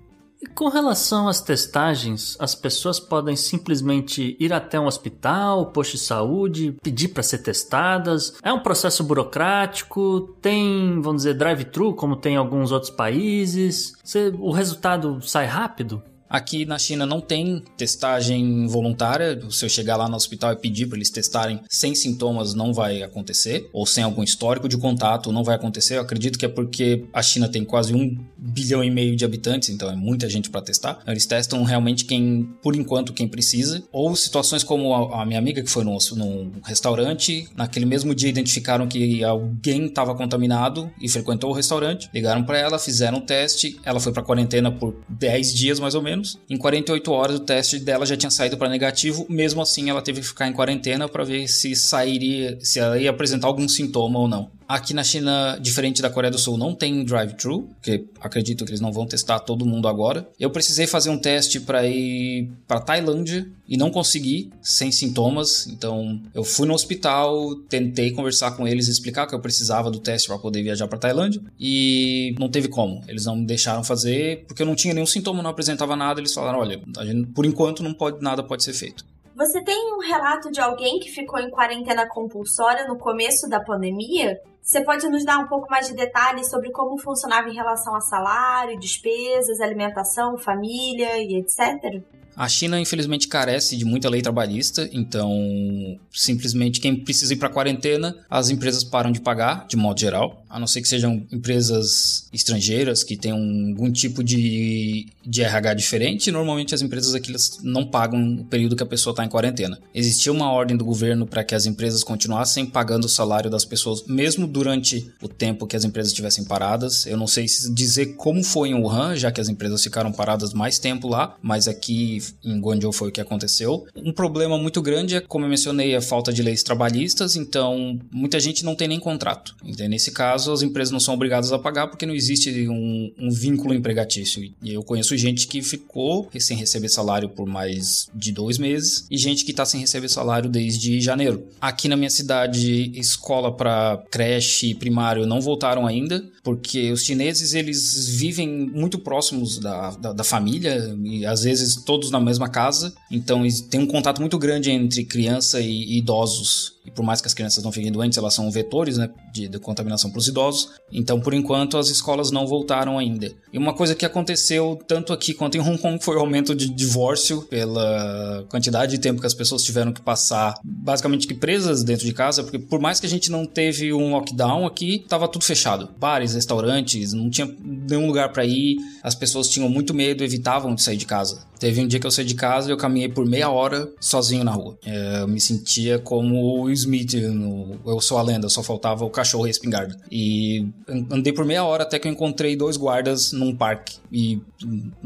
E com relação às testagens, as pessoas podem simplesmente ir até um hospital, posto de saúde, pedir para ser testadas. É um processo burocrático, tem, vamos dizer, drive-thru, como tem em alguns outros países. Você, o resultado sai rápido? Aqui na China não tem testagem voluntária. Se eu chegar lá no hospital e pedir para eles testarem sem sintomas, não vai acontecer. Ou sem algum histórico de contato, não vai acontecer. Eu acredito que é porque a China tem quase um bilhão e meio de habitantes, então é muita gente para testar. Eles testam realmente quem, por enquanto, quem precisa. Ou situações como a, minha amiga que foi num, restaurante, naquele mesmo dia identificaram que alguém estava contaminado e frequentou o restaurante. Ligaram para ela, fizeram o teste. Ela foi para quarentena por 10 dias mais ou menos Em 48 horas o teste dela já tinha saído para negativo, mesmo assim ela teve que ficar em quarentena para ver se sairia, se ela ia apresentar algum sintoma ou não. Aqui na China, diferente da Coreia do Sul, não tem drive-thru, porque acredito que eles não vão testar todo mundo agora. Eu precisei fazer um teste para ir para Tailândia e não consegui, sem sintomas. Então, eu fui no hospital, tentei conversar com eles, explicar que eu precisava do teste para poder viajar para Tailândia e não teve como. Eles não me deixaram fazer porque eu não tinha nenhum sintoma, não apresentava nada. Eles falaram: "Olha, gente, por enquanto não pode nada pode ser feito". Você tem um relato de alguém que ficou em quarentena compulsória no começo da pandemia? Você pode nos dar um pouco mais de detalhes sobre como funcionava em relação a salário, despesas, alimentação, família e etc? A China, infelizmente, carece de muita lei trabalhista, então simplesmente quem precisa ir para quarentena, as empresas param de pagar, de modo geral, a não ser que sejam empresas estrangeiras que tenham algum tipo de, de RH diferente. Normalmente as empresas aqui não pagam o período que a pessoa está em quarentena. Existia uma ordem do governo para que as empresas continuassem pagando o salário das pessoas, mesmo durante o tempo que as empresas estivessem paradas. Eu não sei dizer como foi em Wuhan, já que as empresas ficaram paradas mais tempo lá, mas aqui em Guangzhou foi o que aconteceu. Um problema muito grande é, como eu mencionei, a falta de leis trabalhistas, então muita gente não tem nem contrato. Então, nesse caso, as empresas não são obrigadas a pagar porque não existe um, um vínculo empregatício. E eu conheço gente que ficou sem receber salário por mais de dois meses e gente que está sem receber salário desde janeiro. Aqui na minha cidade, escola para creche e primário não voltaram ainda, porque os chineses eles vivem muito próximos da, da, da família e às vezes todos na mesma casa, então tem um contato muito grande entre criança e, e idosos e por mais que as crianças não fiquem doentes, elas são vetores né, de, de contaminação para os idosos. Então, por enquanto, as escolas não voltaram ainda. E uma coisa que aconteceu tanto aqui quanto em Hong Kong foi o aumento de divórcio pela quantidade de tempo que as pessoas tiveram que passar, basicamente que presas dentro de casa, porque por mais que a gente não teve um lockdown aqui, estava tudo fechado. Bares, restaurantes, não tinha nenhum lugar para ir, as pessoas tinham muito medo, evitavam de sair de casa. Teve um dia que eu saí de casa e eu caminhei por meia hora sozinho na rua. É, eu me sentia como Smith no Eu Sou a Lenda, só faltava o cachorro e a espingarda. E andei por meia hora até que eu encontrei dois guardas num parque. E,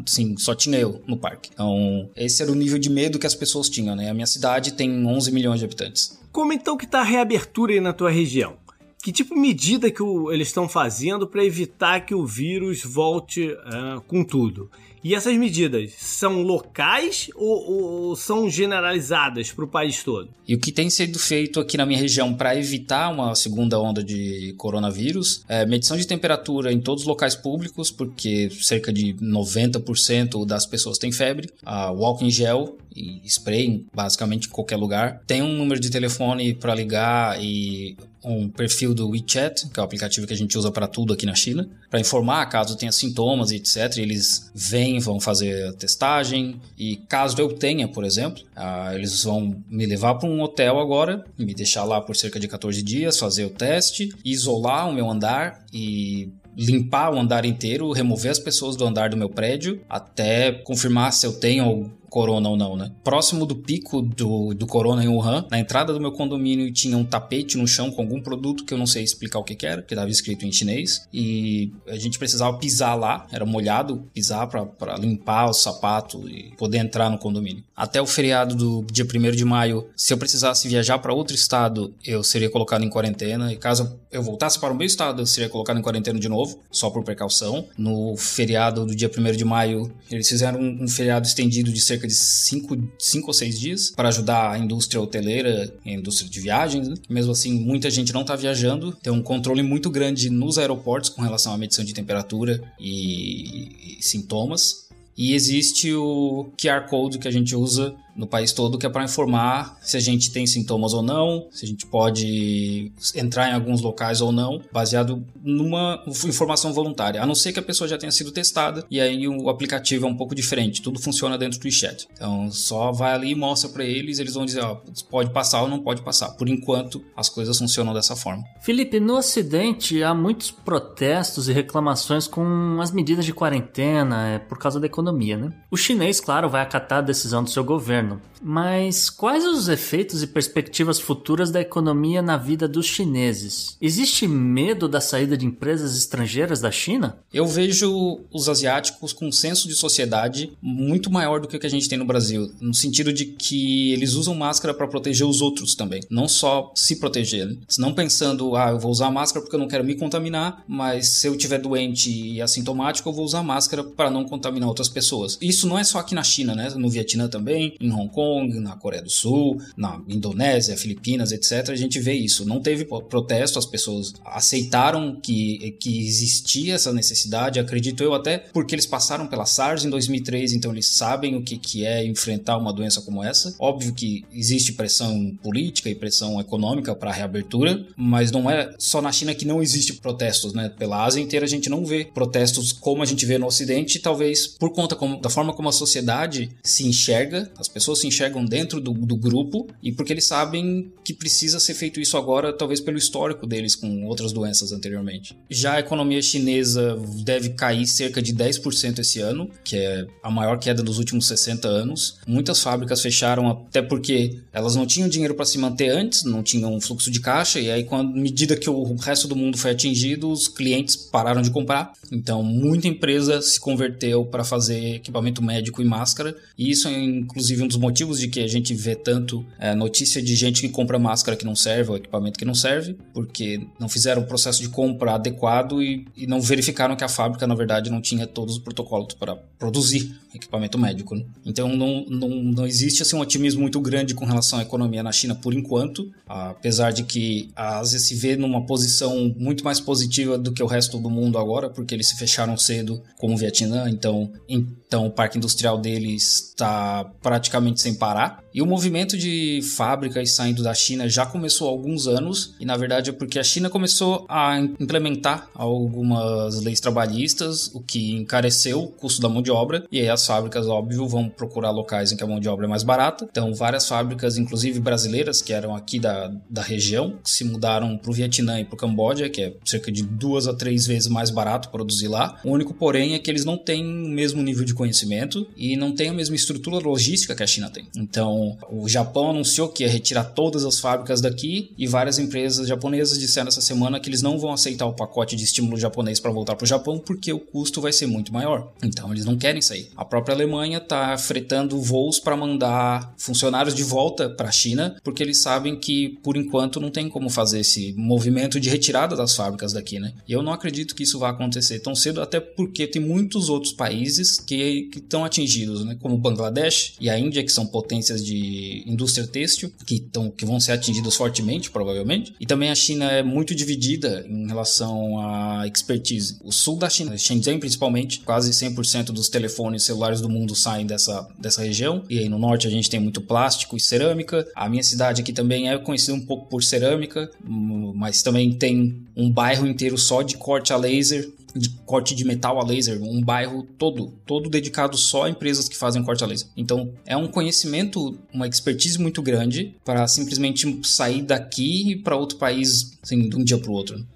sim, só tinha eu no parque. Então, esse era o nível de medo que as pessoas tinham, né? A minha cidade tem 11 milhões de habitantes. Como então que tá a reabertura aí na tua região? Que tipo de medida que o, eles estão fazendo para evitar que o vírus volte uh, com tudo? E essas medidas são locais ou, ou são generalizadas para o país todo? E o que tem sido feito aqui na minha região para evitar uma segunda onda de coronavírus é medição de temperatura em todos os locais públicos, porque cerca de 90% das pessoas têm febre, a walking gel e spray basicamente em qualquer lugar. Tem um número de telefone para ligar e um perfil do WeChat, que é o aplicativo que a gente usa para tudo aqui na China, para informar caso tenha sintomas e etc. Eles vêm, vão fazer a testagem e caso eu tenha, por exemplo, uh, eles vão me levar para um hotel agora, me deixar lá por cerca de 14 dias, fazer o teste, isolar o meu andar e limpar o andar inteiro, remover as pessoas do andar do meu prédio, até confirmar se eu tenho corona ou não, né? Próximo do pico do, do corona em Wuhan, na entrada do meu condomínio tinha um tapete no chão com algum produto que eu não sei explicar o que, que era, que estava escrito em chinês, e a gente precisava pisar lá, era molhado, pisar para limpar o sapato e poder entrar no condomínio. Até o feriado do dia 1 de maio, se eu precisasse viajar para outro estado, eu seria colocado em quarentena, e caso eu voltasse para o meu estado, eu seria colocado em quarentena de novo, só por precaução. No feriado do dia 1 de maio, eles fizeram um, um feriado estendido de cerca cerca de 5 ou 6 dias para ajudar a indústria hoteleira a indústria de viagens. Né? Mesmo assim, muita gente não está viajando, tem um controle muito grande nos aeroportos com relação à medição de temperatura e, e sintomas. E existe o QR Code que a gente usa no país todo, que é para informar se a gente tem sintomas ou não, se a gente pode entrar em alguns locais ou não, baseado numa informação voluntária. A não ser que a pessoa já tenha sido testada e aí o aplicativo é um pouco diferente. Tudo funciona dentro do WeChat. Então só vai ali e mostra para eles, eles vão dizer, ó, pode passar ou não pode passar. Por enquanto, as coisas funcionam dessa forma. Felipe, no Ocidente há muitos protestos e reclamações com as medidas de quarentena é, por causa da economia, né? O chinês, claro, vai acatar a decisão do seu governo governo. Mas quais os efeitos e perspectivas futuras da economia na vida dos chineses? Existe medo da saída de empresas estrangeiras da China? Eu vejo os asiáticos com um senso de sociedade muito maior do que o que a gente tem no Brasil, no sentido de que eles usam máscara para proteger os outros também, não só se proteger. Né? Não pensando, ah, eu vou usar máscara porque eu não quero me contaminar, mas se eu tiver doente e assintomático, eu vou usar máscara para não contaminar outras pessoas. Isso não é só aqui na China, né? No Vietnã também, em Hong Kong, na Coreia do Sul, na Indonésia, Filipinas, etc. A gente vê isso. Não teve protesto, as pessoas aceitaram que, que existia essa necessidade, acredito eu, até porque eles passaram pela SARS em 2003, então eles sabem o que, que é enfrentar uma doença como essa. Óbvio que existe pressão política e pressão econômica para a reabertura, mas não é só na China que não existe protestos, né? Pela Ásia inteira a gente não vê protestos como a gente vê no Ocidente, talvez por conta como, da forma como a sociedade se enxerga, as pessoas pessoas se enxergam dentro do, do grupo e porque eles sabem que precisa ser feito isso agora, talvez pelo histórico deles com outras doenças anteriormente. Já a economia chinesa deve cair cerca de 10% esse ano, que é a maior queda dos últimos 60 anos. Muitas fábricas fecharam até porque elas não tinham dinheiro para se manter antes, não tinham fluxo de caixa, e aí, com a medida que o resto do mundo foi atingido, os clientes pararam de comprar. Então, muita empresa se converteu para fazer equipamento médico e máscara, e isso é inclusive um dos motivos de que a gente vê tanto é, notícia de gente que compra máscara que não serve ou equipamento que não serve, porque não fizeram o processo de compra adequado e, e não verificaram que a fábrica, na verdade, não tinha todos os protocolos para produzir equipamento médico. Né? Então não, não, não existe assim, um otimismo muito grande com relação à economia na China por enquanto, apesar de que a Ásia se vê numa posição muito mais positiva do que o resto do mundo agora, porque eles se fecharam cedo, como o Vietnã, então, então o parque industrial deles está praticamente sem parar. E o movimento de fábricas saindo da China já começou há alguns anos, e na verdade é porque a China começou a implementar algumas leis trabalhistas, o que encareceu o custo da mão de obra, e aí as fábricas, óbvio, vão procurar locais em que a mão de obra é mais barata. Então, várias fábricas, inclusive brasileiras, que eram aqui da, da região, se mudaram para o Vietnã e para o Camboja, que é cerca de duas a três vezes mais barato produzir lá. O único, porém, é que eles não têm o mesmo nível de conhecimento e não têm a mesma estrutura logística que a China tem. Então, o Japão anunciou que ia retirar todas as fábricas daqui e várias empresas japonesas disseram essa semana que eles não vão aceitar o pacote de estímulo japonês para voltar para o Japão porque o custo vai ser muito maior. Então eles não querem sair. A própria Alemanha está fretando voos para mandar funcionários de volta para a China porque eles sabem que por enquanto não tem como fazer esse movimento de retirada das fábricas daqui, né? E eu não acredito que isso vá acontecer tão cedo, até porque tem muitos outros países que estão atingidos, né? Como Bangladesh e a Índia, que são potências de indústria têxtil, que, tão, que vão ser atingidos fortemente, provavelmente. E também a China é muito dividida em relação à expertise. O sul da China, Shenzhen principalmente, quase 100% dos telefones celulares do mundo saem dessa, dessa região. E aí no norte a gente tem muito plástico e cerâmica. A minha cidade aqui também é conhecida um pouco por cerâmica, mas também tem um bairro inteiro só de corte a laser de corte de metal a laser, um bairro todo, todo dedicado só a empresas que fazem corte a laser. Então, é um conhecimento, uma expertise muito grande para simplesmente sair daqui para outro país assim, de um dia para o outro.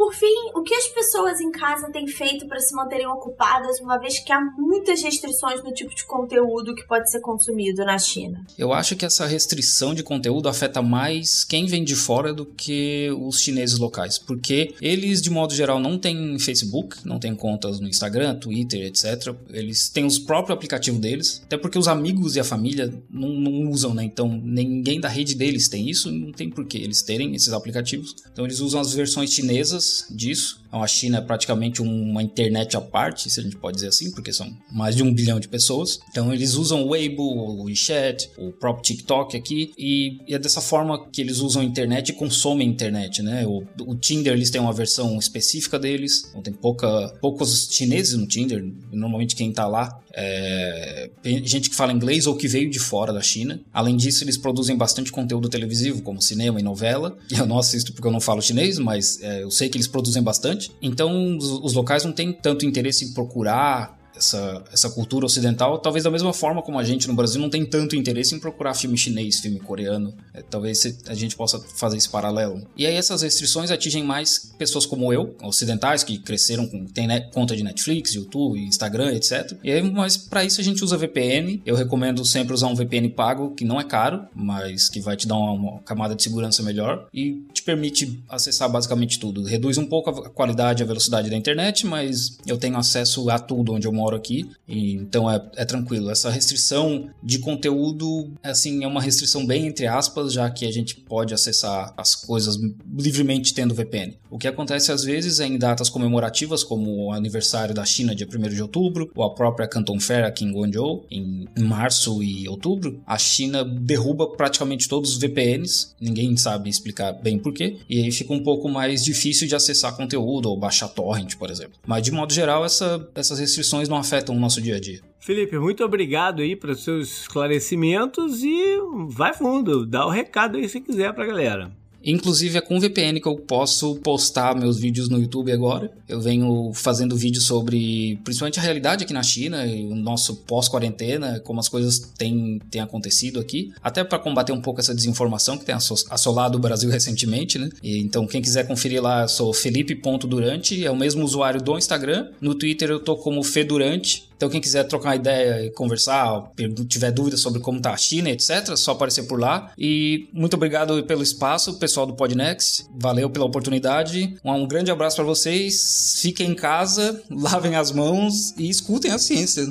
Por fim, o que as pessoas em casa têm feito para se manterem ocupadas, uma vez que há muitas restrições no tipo de conteúdo que pode ser consumido na China? Eu acho que essa restrição de conteúdo afeta mais quem vem de fora do que os chineses locais, porque eles, de modo geral, não têm Facebook, não têm contas no Instagram, Twitter, etc. Eles têm os próprios aplicativos deles, até porque os amigos e a família não, não usam, né? Então, ninguém da rede deles tem isso, não tem por que eles terem esses aplicativos. Então, eles usam as versões chinesas disso. Então a China é praticamente uma internet à parte, se a gente pode dizer assim, porque são mais de um bilhão de pessoas. Então eles usam o Weibo, o WeChat, o próprio TikTok aqui, e é dessa forma que eles usam a internet e consomem a internet, né? O, o Tinder eles têm uma versão específica deles, então tem pouca, poucos chineses no Tinder, normalmente quem tá lá é gente que fala inglês ou que veio de fora da China. Além disso, eles produzem bastante conteúdo televisivo, como cinema e novela. Eu não assisto porque eu não falo chinês, mas é, eu sei que eles produzem bastante. Então, os, os locais não têm tanto interesse em procurar essa, essa cultura ocidental, talvez da mesma forma como a gente no Brasil não tem tanto interesse em procurar filme chinês, filme coreano. É, talvez a gente possa fazer esse paralelo. E aí essas restrições atingem mais pessoas como eu, ocidentais, que cresceram com tem conta de Netflix, YouTube, Instagram, etc. E aí, mas para isso a gente usa VPN. Eu recomendo sempre usar um VPN pago, que não é caro, mas que vai te dar uma, uma camada de segurança melhor e te permite acessar basicamente tudo. Reduz um pouco a qualidade e a velocidade da internet, mas eu tenho acesso a tudo onde eu moro moro aqui, então é, é tranquilo. Essa restrição de conteúdo, assim, é uma restrição bem entre aspas, já que a gente pode acessar as coisas livremente tendo VPN. O que acontece às vezes é em datas comemorativas, como o aniversário da China, dia 1 de outubro, ou a própria Canton Fair aqui em Guangzhou, em março e outubro, a China derruba praticamente todos os VPNs, ninguém sabe explicar bem porquê, e aí fica um pouco mais difícil de acessar conteúdo ou baixar torrent, por exemplo. Mas de modo geral, essa, essas restrições não afetam o nosso dia a dia. Felipe, muito obrigado aí pelos seus esclarecimentos e vai fundo, dá o recado aí se quiser pra galera. Inclusive é com VPN que eu posso postar meus vídeos no YouTube agora. Eu venho fazendo vídeos sobre principalmente a realidade aqui na China e o nosso pós-quarentena, como as coisas têm, têm acontecido aqui, até para combater um pouco essa desinformação que tem assolado o Brasil recentemente, né? E, então quem quiser conferir lá, sou felipe.durante, é o mesmo usuário do Instagram. No Twitter eu tô como Fedurante então, quem quiser trocar uma ideia e conversar, tiver dúvidas sobre como tá a China, etc., é só aparecer por lá. E muito obrigado pelo espaço, pessoal do Podnext. Valeu pela oportunidade. Um, grande abraço para vocês. Fiquem em casa, lavem as mãos e escutem a ciência.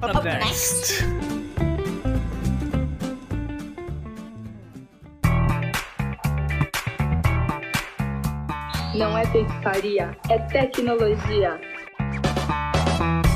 Podnext. Não é pescaria, é tecnologia.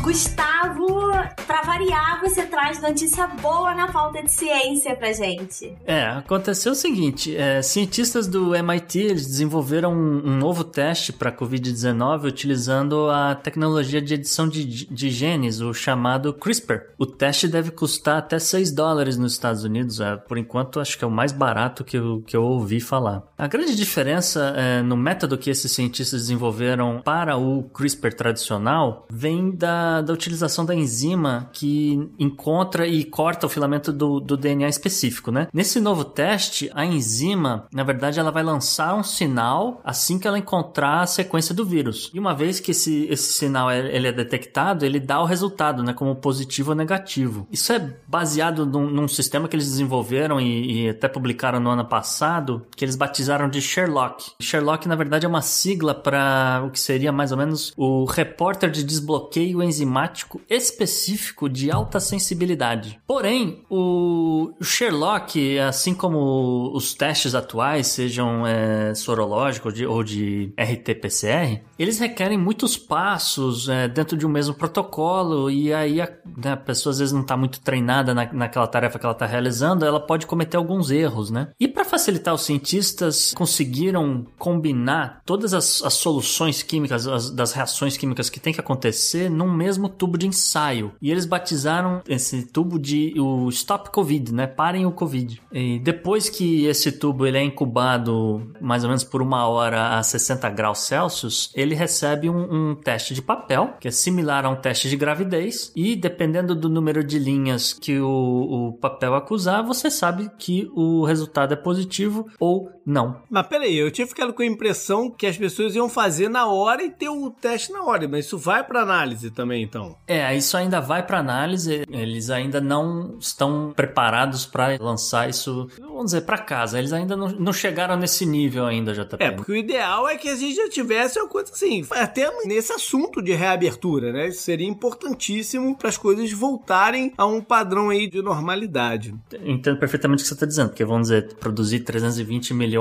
Gustavo, para variar, você traz notícia boa na falta de ciência pra gente. É, aconteceu o seguinte: é, cientistas do MIT eles desenvolveram um, um novo teste para Covid-19 utilizando a tecnologia de edição de, de, genes, o chamado CRISPR. O teste deve custar até 6 dólares nos Estados Unidos. É, por enquanto, acho que é o mais barato que eu, que eu ouvi falar. A grande diferença é, no método que esses cientistas desenvolveram para o CRISPR tradicional vem da da, utilização da enzima que encontra e corta o filamento do, do DNA específico, né? Nesse novo teste, a enzima, na verdade, ela vai lançar um sinal assim que ela encontrar a sequência do vírus. E uma vez que esse, esse sinal é, ele é detectado, ele dá o resultado, né? Como positivo ou negativo. Isso é baseado num, num sistema que eles desenvolveram e, e até publicaram no ano passado, que eles batizaram de Sherlock. Sherlock, na verdade, é uma sigla para o que seria mais ou menos o repórter de desbloqueio enzimático enzimático específico de alta sensibilidade. Porém, o Sherlock, assim como os testes atuais, sejam é, sorológicos ou de RT-PCR, eles requerem muitos passos é, dentro de um mesmo protocolo e aí a, né, a pessoa às vezes não está muito treinada na, naquela tarefa que ela está realizando, ela pode cometer alguns erros, né? E para facilitar, os cientistas conseguiram combinar todas as, as soluções químicas, as, das reações químicas que tem que acontecer num mesmo mesmo tubo de ensaio. E eles batizaram esse tubo de o Stop Covid, né? Parem o Covid. E depois que esse tubo ele é incubado mais ou menos por uma hora a 60 graus Celsius, ele recebe um, um teste de papel, que é similar a um teste de gravidez. E dependendo do número de linhas que o, o papel acusar, você sabe que o resultado é positivo ou não. Mas peraí, eu tinha ficado com a impressão que as pessoas iam fazer na hora e ter o teste na hora, mas isso vai para análise também então. É, isso ainda vai para análise. Eles ainda não estão preparados para lançar isso. vamos dizer, para casa. Eles ainda não, não chegaram nesse nível ainda, JP. É, porque o ideal é que a gente já tivesse uma coisa assim, até nesse assunto de reabertura, né? Isso seria importantíssimo para as coisas voltarem a um padrão aí de normalidade. Entendo perfeitamente o que você está dizendo, porque vamos dizer, produzir 320 milhões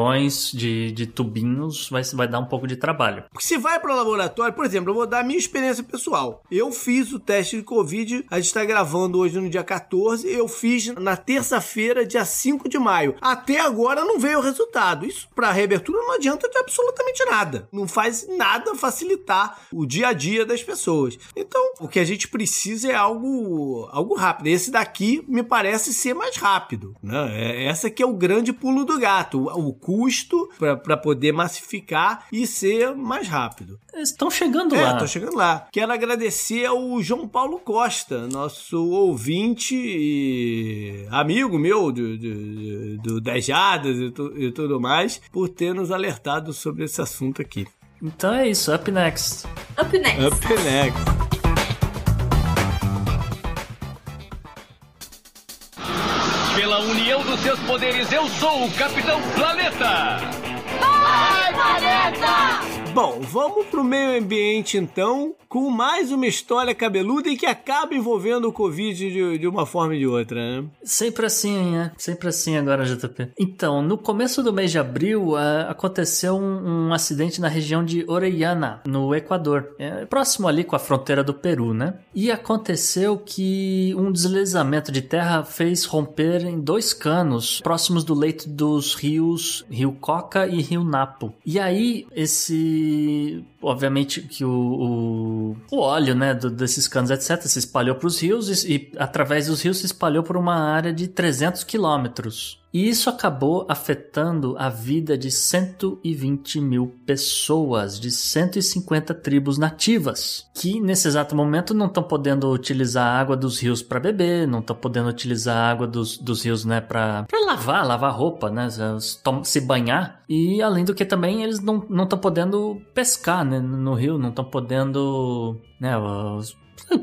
de, de tubinhos vai, vai dar um pouco de trabalho. Porque se vai para o laboratório, por exemplo, eu vou dar a minha experiência pessoal. Eu fiz o teste de Covid, a gente está gravando hoje no dia 14, eu fiz na terça-feira, dia 5 de maio. Até agora não veio o resultado. Isso para reabertura não adianta de absolutamente nada. Não faz nada facilitar o dia a dia das pessoas. Então, o que a gente precisa é algo, algo rápido. Esse daqui me parece ser mais rápido. Né? É, essa que é o grande pulo do gato. O, o custo para poder massificar e ser mais rápido. Estão chegando é, lá. Estão chegando lá. Quero agradecer ao João Paulo Costa, nosso ouvinte e amigo meu do, do, do 10 Jadas e, tu, e tudo mais, por ter nos alertado sobre esse assunto aqui. Então é isso, up next. Up next. Up next. Pela união dos seus poderes, eu sou o Capitão Planeta! Vai, Planeta! Bom, vamos pro meio ambiente então, com mais uma história cabeluda e que acaba envolvendo o Covid de, de uma forma ou de outra, né? Sempre assim, né? Sempre assim agora, JP. Então, no começo do mês de abril, uh, aconteceu um, um, acidente na região de Orellana, no Equador. É, próximo ali com a fronteira do Peru, né? E aconteceu que um deslizamento de terra fez romper em dois canos próximos do leito dos rios Rio Coca e Rio E aí, esse obviamente que o, o, o óleo né, do, desses canos, etc., se espalhou para os rios e, e, através dos rios se espalhou por uma área de 300 quilômetros. E isso acabou afetando a vida de 120 mil pessoas, de 150 tribos nativas, que nesse exato momento não estão podendo utilizar a água dos rios para beber, não estão podendo utilizar a água dos, dos rios né, para lavar, lavar roupa, né, se banhar. E além do que também eles não estão podendo pescar né, no rio, não estão podendo né,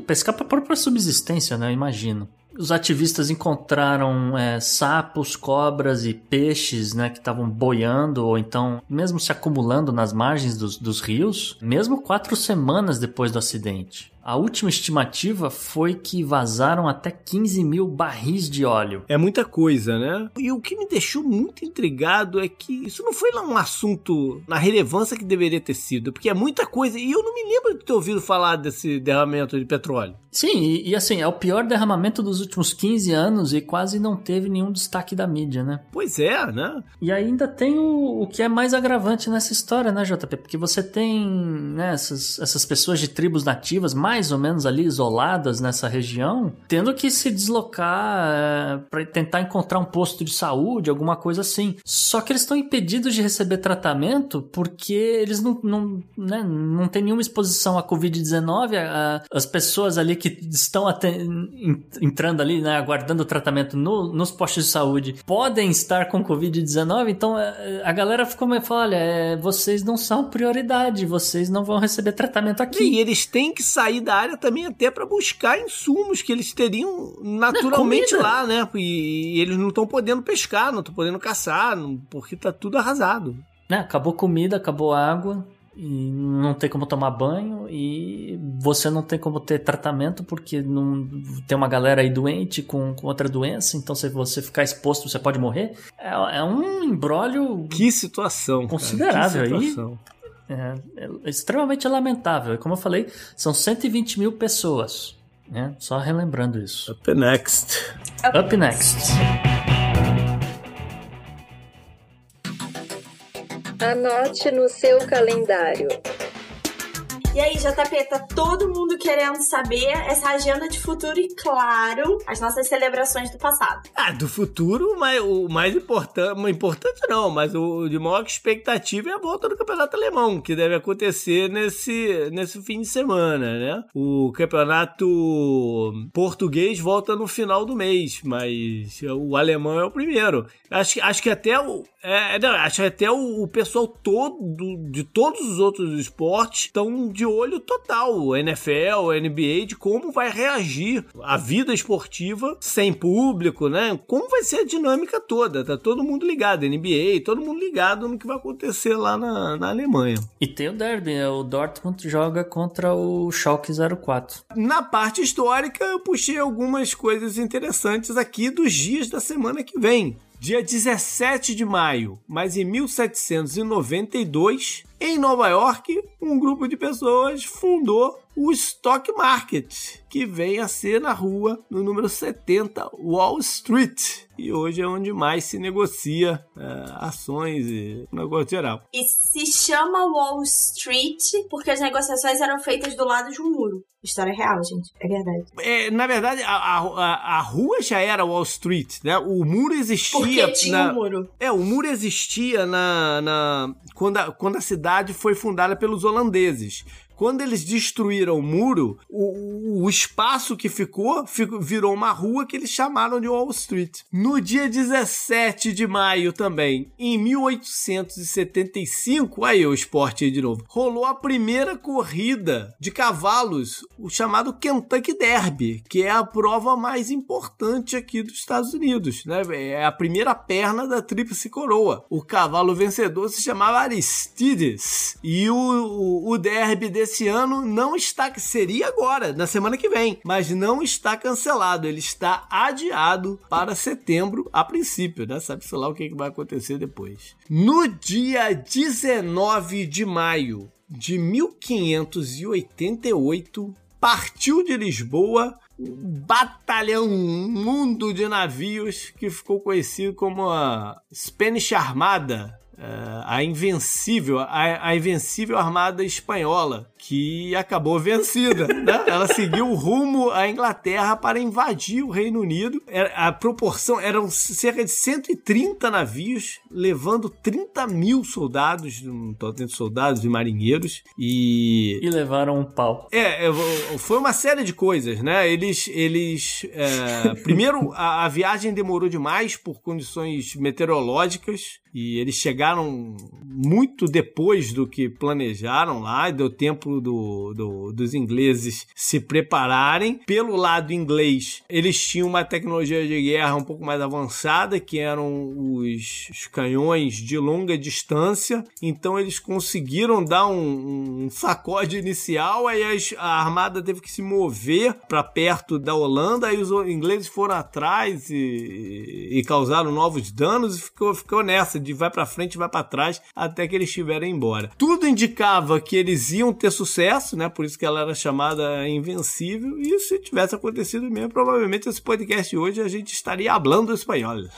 pescar para própria subsistência, né, eu imagino os ativistas encontraram é, sapos, cobras e peixes né, que estavam boiando ou então mesmo se acumulando nas margens dos, dos rios, mesmo quatro semanas depois do acidente. A última estimativa foi que vazaram até 15 mil barris de óleo. É muita coisa, né? E o que me deixou muito intrigado é que isso não foi lá um assunto na relevância que deveria ter sido, porque é muita coisa. E eu não me lembro de ter ouvido falar desse derramamento de petróleo. Sim, e, e assim, é o pior derramamento dos últimos 15 anos e quase não teve nenhum destaque da mídia, né? Pois é, né? E ainda tem o, o que é mais agravante nessa história, né, JP? Porque você tem né, essas, essas pessoas de tribos nativas mais mais ou menos ali isoladas nessa região, tendo que se deslocar é, para tentar encontrar um posto de saúde, alguma coisa assim. Só que eles estão impedidos de receber tratamento porque eles não, não, né, não têm nenhuma exposição à Covid-19. As pessoas ali que estão entrando ali, né, aguardando o tratamento no, nos postos de saúde, podem estar com Covid-19. Então é, a galera ficou meio falando: olha, é, vocês não são prioridade, vocês não vão receber tratamento aqui. E eles têm que sair da área também até para buscar insumos que eles teriam naturalmente lá, né? E, e eles não estão podendo pescar, não estão podendo caçar, porque tá tudo arrasado. É, acabou comida, acabou água, e não tem como tomar banho e você não tem como ter tratamento porque não tem uma galera aí doente com, com outra doença, então se você ficar exposto você pode morrer. É, é um embrólio que situação considerável cara, que situação. aí. É, é extremamente lamentável. Como eu falei, são 120 mil pessoas. Né? Só relembrando isso. Up next. Up next. Anote no seu calendário. E aí, JP, tá todo mundo querendo saber essa agenda de futuro e, claro, as nossas celebrações do passado. Ah, do futuro, mas o mais importante, importante não, mas o de maior expectativa é a volta do campeonato alemão, que deve acontecer nesse, nesse fim de semana, né? O campeonato português volta no final do mês, mas o alemão é o primeiro. Acho, acho que até o, é, não, acho que até o, o pessoal todo de todos os outros esportes estão de de olho total, o NFL, NBA, de como vai reagir a vida esportiva sem público, né? Como vai ser a dinâmica toda? Tá todo mundo ligado, NBA, todo mundo ligado no que vai acontecer lá na, na Alemanha. E tem o derby, né? o Dortmund joga contra o Schalke 04. Na parte histórica, eu puxei algumas coisas interessantes aqui dos dias da semana que vem. Dia 17 de maio, mas em 1792, em Nova York, um grupo de pessoas fundou o Stock Market, que vem a ser na rua, no número 70, Wall Street. E hoje é onde mais se negocia é, ações e negócio geral. E se chama Wall Street porque as negociações eram feitas do lado de um muro. História real, gente. É verdade. É, na verdade, a, a, a, rua já era Wall Street, né? O muro existia. Porque tinha na... um muro. É, o muro existia na, na... Quando, a, quando a cidade foi fundada pelos holandeses. Quando eles destruíram o muro, o, o espaço que ficou, ficou, virou uma rua que eles chamaram de Wall Street. No dia 17 de maio também, em 1875, aí o esporte aí de novo, rolou a primeira corrida de cavalos, o chamado Kentucky Derby, que é a prova mais importante aqui dos Estados Unidos, né? É a primeira perna da Tríplice Coroa. O cavalo vencedor se chamava Aristides e o, o, o derby desse esse ano não está, seria agora, na semana que vem, mas não está cancelado, ele está adiado para setembro a princípio, né? Sabe-se lá o que vai acontecer depois. No dia 19 de maio de 1588, partiu de Lisboa o batalhão mundo de navios que ficou conhecido como a Spanish Armada, é, a invencível, a, a, invencível armada espanhola, que acabou vencida. Né? Ela seguiu rumo à Inglaterra para invadir o Reino Unido. A proporção eram cerca de 130 navios, levando 30 mil soldados, não estou de soldados e marinheiros, e... E levaram um pau. É, é foi uma série de coisas, né? Eles... eles é, primeiro, a, a viagem demorou demais por condições meteorológicas, e eles chegaram muito depois do que planejaram lá, deu tempo do, do, dos ingleses se prepararem. Pelo lado inglês, eles tinham uma tecnologia de guerra um pouco mais avançada, que eram os, os canhões de longa distância, então eles conseguiram dar um, um sacode inicial, aí as, a armada teve que se mover para perto da Holanda, aí os ingleses foram atrás e, e causaram novos danos e ficou, ficou nessa de vai para frente, vai para trás, até que eles estiverem embora. Tudo indicava que eles iam ter sucesso, né? Por isso que ela era chamada Invencível. E se tivesse acontecido mesmo, provavelmente esse podcast hoje a gente estaria hablando espanhol.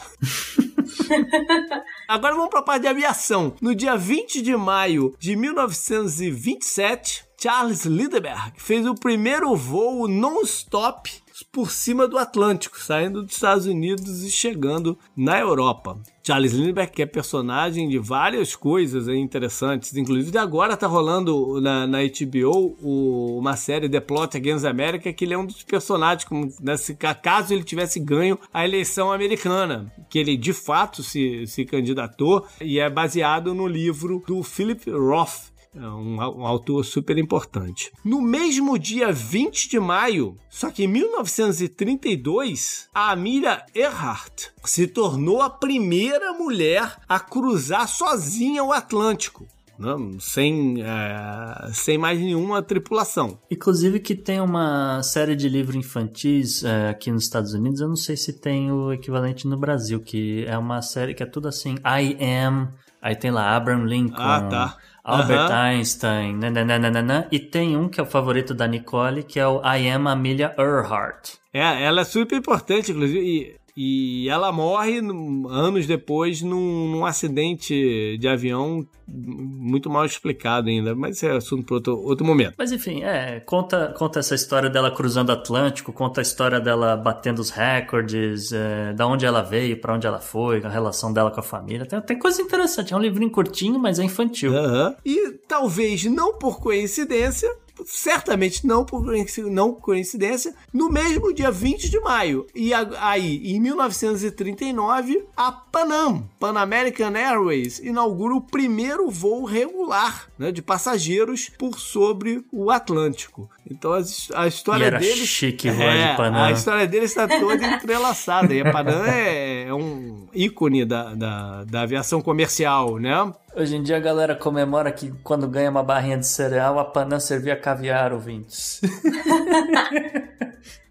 Agora vamos para a parte de aviação. No dia 20 de maio de 1927, Charles Lindbergh fez o primeiro voo non-stop por cima do Atlântico, saindo dos Estados Unidos e chegando na Europa. Charles Lindbergh é personagem de várias coisas interessantes, inclusive agora tá rolando na, na HBO o, uma série The Plot Against America, que ele é um dos personagens, como nesse caso ele tivesse ganho a eleição americana, que ele de fato se, se candidatou e é baseado no livro do Philip Roth, um, um, autor super importante. No mesmo dia 20 de maio, só que em 1932, a Amelia Earhart se tornou a primeira mulher a cruzar sozinha o Atlântico. Não, sem, é, sem mais nenhuma tripulação. Inclusive que tem uma série de livros infantis é, aqui nos Estados Unidos, eu não sei se tem o equivalente no Brasil, que é uma série que é tudo assim, I am, aí tem lá Abraham Lincoln, ah, tá. Albert Einstein, nananana, e tem um que é o favorito da Nicole, que é o I Am Amelia Earhart. É, ela é super importante, inclusive, e, e ela morre anos depois num, num acidente de avião muito mal explicado ainda, mas é assunto para outro, outro momento. Mas enfim, é, conta, conta essa história dela cruzando o Atlântico, conta a história dela batendo os recordes, é, da onde ela veio, para onde ela foi, a relação dela com a família. Tem, tem coisa interessante, é um livrinho curtinho, mas é infantil. Uhum. E talvez não por coincidência, certamente não por não coincidência, no mesmo dia 20 de maio. E aí, em 1939, a Panam, Pan American Airways, inaugura o primeiro voo regular né, de passageiros por sobre o Atlântico. Então a, a história e era deles. Chique, é. A história deles está toda entrelaçada. E a Panam é, é um ícone da, da, da aviação comercial, né? Hoje em dia a galera comemora que quando ganha uma barrinha de cereal, a Panam servia caviar, ouvintes.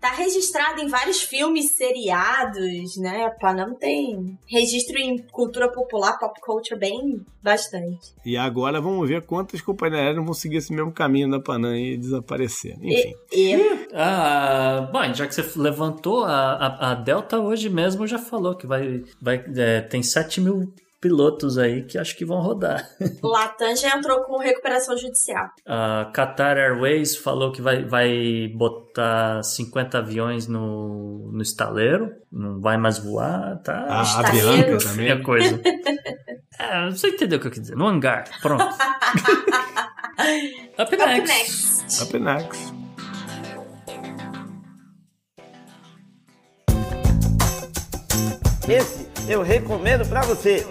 tá registrado em vários filmes, seriados, né? A Panam tem registro em cultura popular, pop culture bem bastante. E agora vamos ver quantas companhias aéreas vão seguir esse mesmo caminho da Panam e desaparecer. Enfim. E, e... Ah, bom, já que você levantou, a, a, a Delta hoje mesmo já falou que vai, vai é, tem 7 mil pilotos aí que acho que vão rodar. Latam já entrou com recuperação judicial. A Qatar Airways falou que vai, vai botar 50 aviões no, no estaleiro, não vai mais voar, tá? Ah, a Bianca também. É coisa. é, você entendeu o que eu quis dizer, no hangar, pronto. Up, Up next. next. Up next. Esse eu recomendo para você.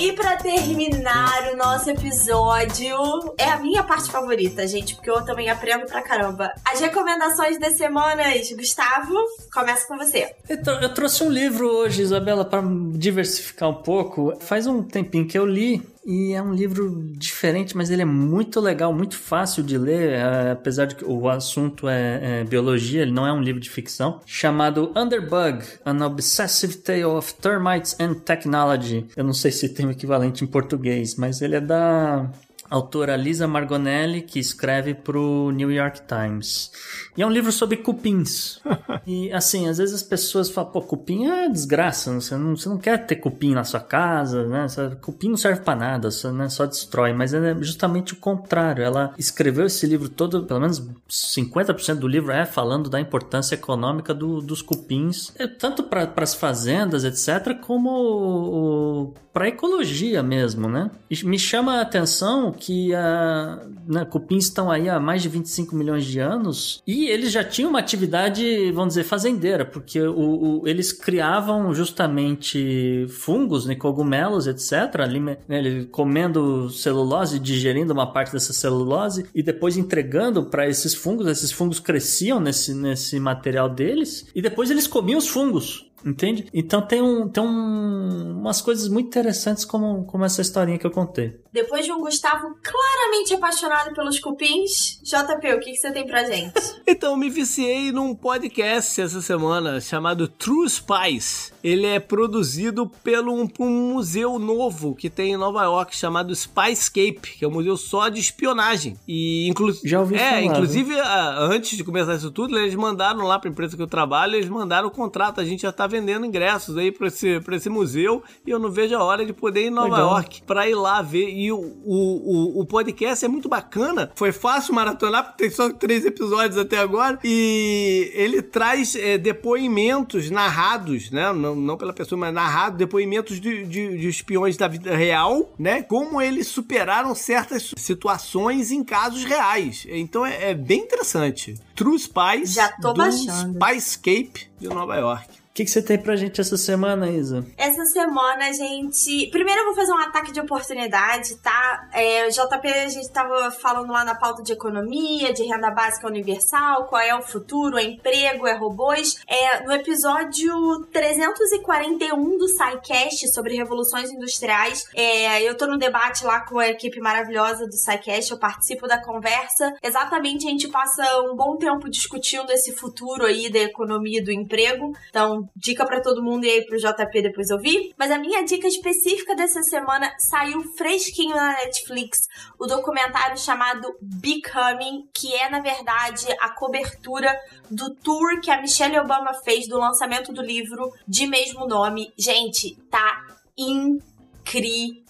E para terminar o nosso episódio, é a minha parte favorita, gente, porque eu também aprendo pra caramba. As recomendações das semanas, Gustavo, começa com você. Então, eu trouxe um livro hoje, Isabela, para diversificar um pouco. Faz um tempinho que eu li e é um livro diferente, mas ele é muito legal, muito fácil de ler, é, apesar de que o assunto é, é, biologia, ele não é um livro de ficção, chamado Underbug, An Obsessive Tale of Termites and Technology. Eu não sei se tem o equivalente em português, mas ele é da autora Lisa Margonelli, que escreve para o New York Times. E é um livro sobre cupins. e assim, às vezes as pessoas falam, pô, cupim é desgraça, você não, você não quer ter cupim na sua casa, né? Cupim não serve para nada, só, né? só destrói. Mas é justamente o contrário. Ela escreveu esse livro todo, pelo menos 50% do livro é falando da importância econômica do, dos cupins, é, tanto para as fazendas, etc., como para ecologia mesmo, né? E me chama a atenção que a, né, cupins estão aí há mais de 25 milhões de anos e eles já tinham uma atividade, vamos dizer, fazendeira, porque o, o eles criavam justamente fungos, né, cogumelos, etc., ali, né, comendo celulose, digerindo uma parte dessa celulose e depois entregando para esses fungos. Esses fungos cresciam nesse, nesse material deles e depois eles comiam os fungos. Entende? Então tem, um, tem um, umas coisas muito interessantes como, como essa historinha que eu contei. Depois de um Gustavo claramente apaixonado pelos cupins, JP, o que, que você tem pra gente? então, me viciei num podcast essa semana chamado True Spies. Ele é produzido pelo um, um museu novo que tem em Nova York chamado Spyscape, que é um museu só de espionagem. E inclu Já ouvi é, falar, inclusive, antes de começar isso tudo, eles mandaram lá pra empresa que eu trabalho, eles mandaram o contrato. A gente já tá vendendo ingressos aí pra esse, pra esse museu e eu não vejo a hora de poder ir em Nova Legal. York pra ir lá ver. E o, o, o, podcast é muito bacana. Foi fácil maratonar, porque tem só três episódios até agora. E ele traz é, depoimentos narrados, né? Não, não pela pessoa, mas narrado, depoimentos de, de, de espiões da vida real, né? Como eles superaram certas situações em casos reais. Então é, é bem interessante. True Spies Já tô do baixando. Spyscape de Nova York que, que você tem pra gente essa semana, Isa? Essa semana gente. Primeiro eu vou fazer um ataque de oportunidade, tá? É, JP, a gente tava falando lá na pauta de economia, de renda básica universal, qual é o futuro, é emprego, é robôs. É, no episódio 341 do SciCast sobre revoluções industriais, é, eu tô no debate lá com a equipe maravilhosa do SciCast, eu participo da conversa. Exatamente, a gente passa um bom tempo discutindo esse futuro aí da economia e do emprego. Então, dica para todo mundo e aí pro JP depois ouvir. Mas a minha dica específica dessa semana saiu fresquinho na Netflix, o documentário chamado Becoming, que é na verdade a cobertura do tour que a Michelle Obama fez do lançamento do livro de mesmo nome. Gente, tá incrível.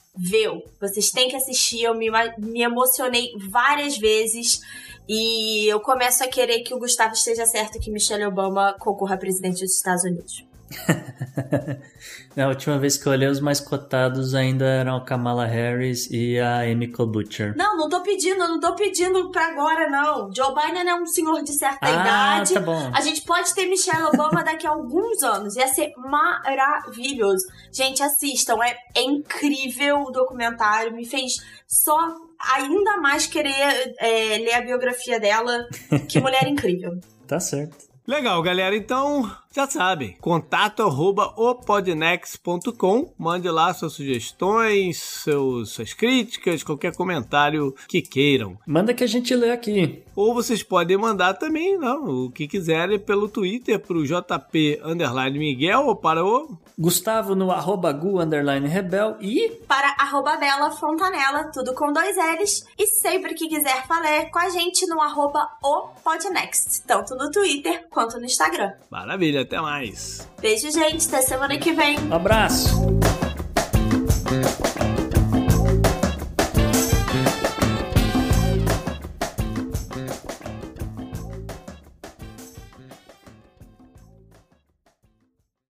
Vocês têm que assistir, eu me, me emocionei várias vezes. E eu começo a querer que o Gustavo esteja certo que Michelle Obama concorra a presidente dos Estados Unidos. Na última vez que eu olhei, os mais cotados ainda eram a Kamala Harris e a Amy Klobuchar. Não, não tô pedindo, não tô pedindo pra agora, não. Joe Biden é um senhor de certa Ah, idade. tá bom. A gente pode ter Michelle Obama daqui a alguns anos. Ia ser maravilhoso. Gente, assistam. É, é incrível o documentário. Me fez só ainda mais querer é, ler a biografia dela. Que mulher incrível. Tá certo. Legal, galera. Então, já sabem. Contato arroba opodnex.com. Mande lá suas sugestões, seus, suas críticas, qualquer comentário que queiram. Manda que a gente lê aqui. Ou vocês podem mandar também, não, o que quiserem pelo Twitter pro JP underline Miguel ou para o Gustavo no arroba gu underline rebel e Para arroba Bela Fontanella, tudo com dois L's. E sempre que quiser falar com a gente no arroba opodnext. Tanto no Twitter quanto no Instagram. Maravilha, até mais. Beijo, gente. Até semana que vem. Um abraço.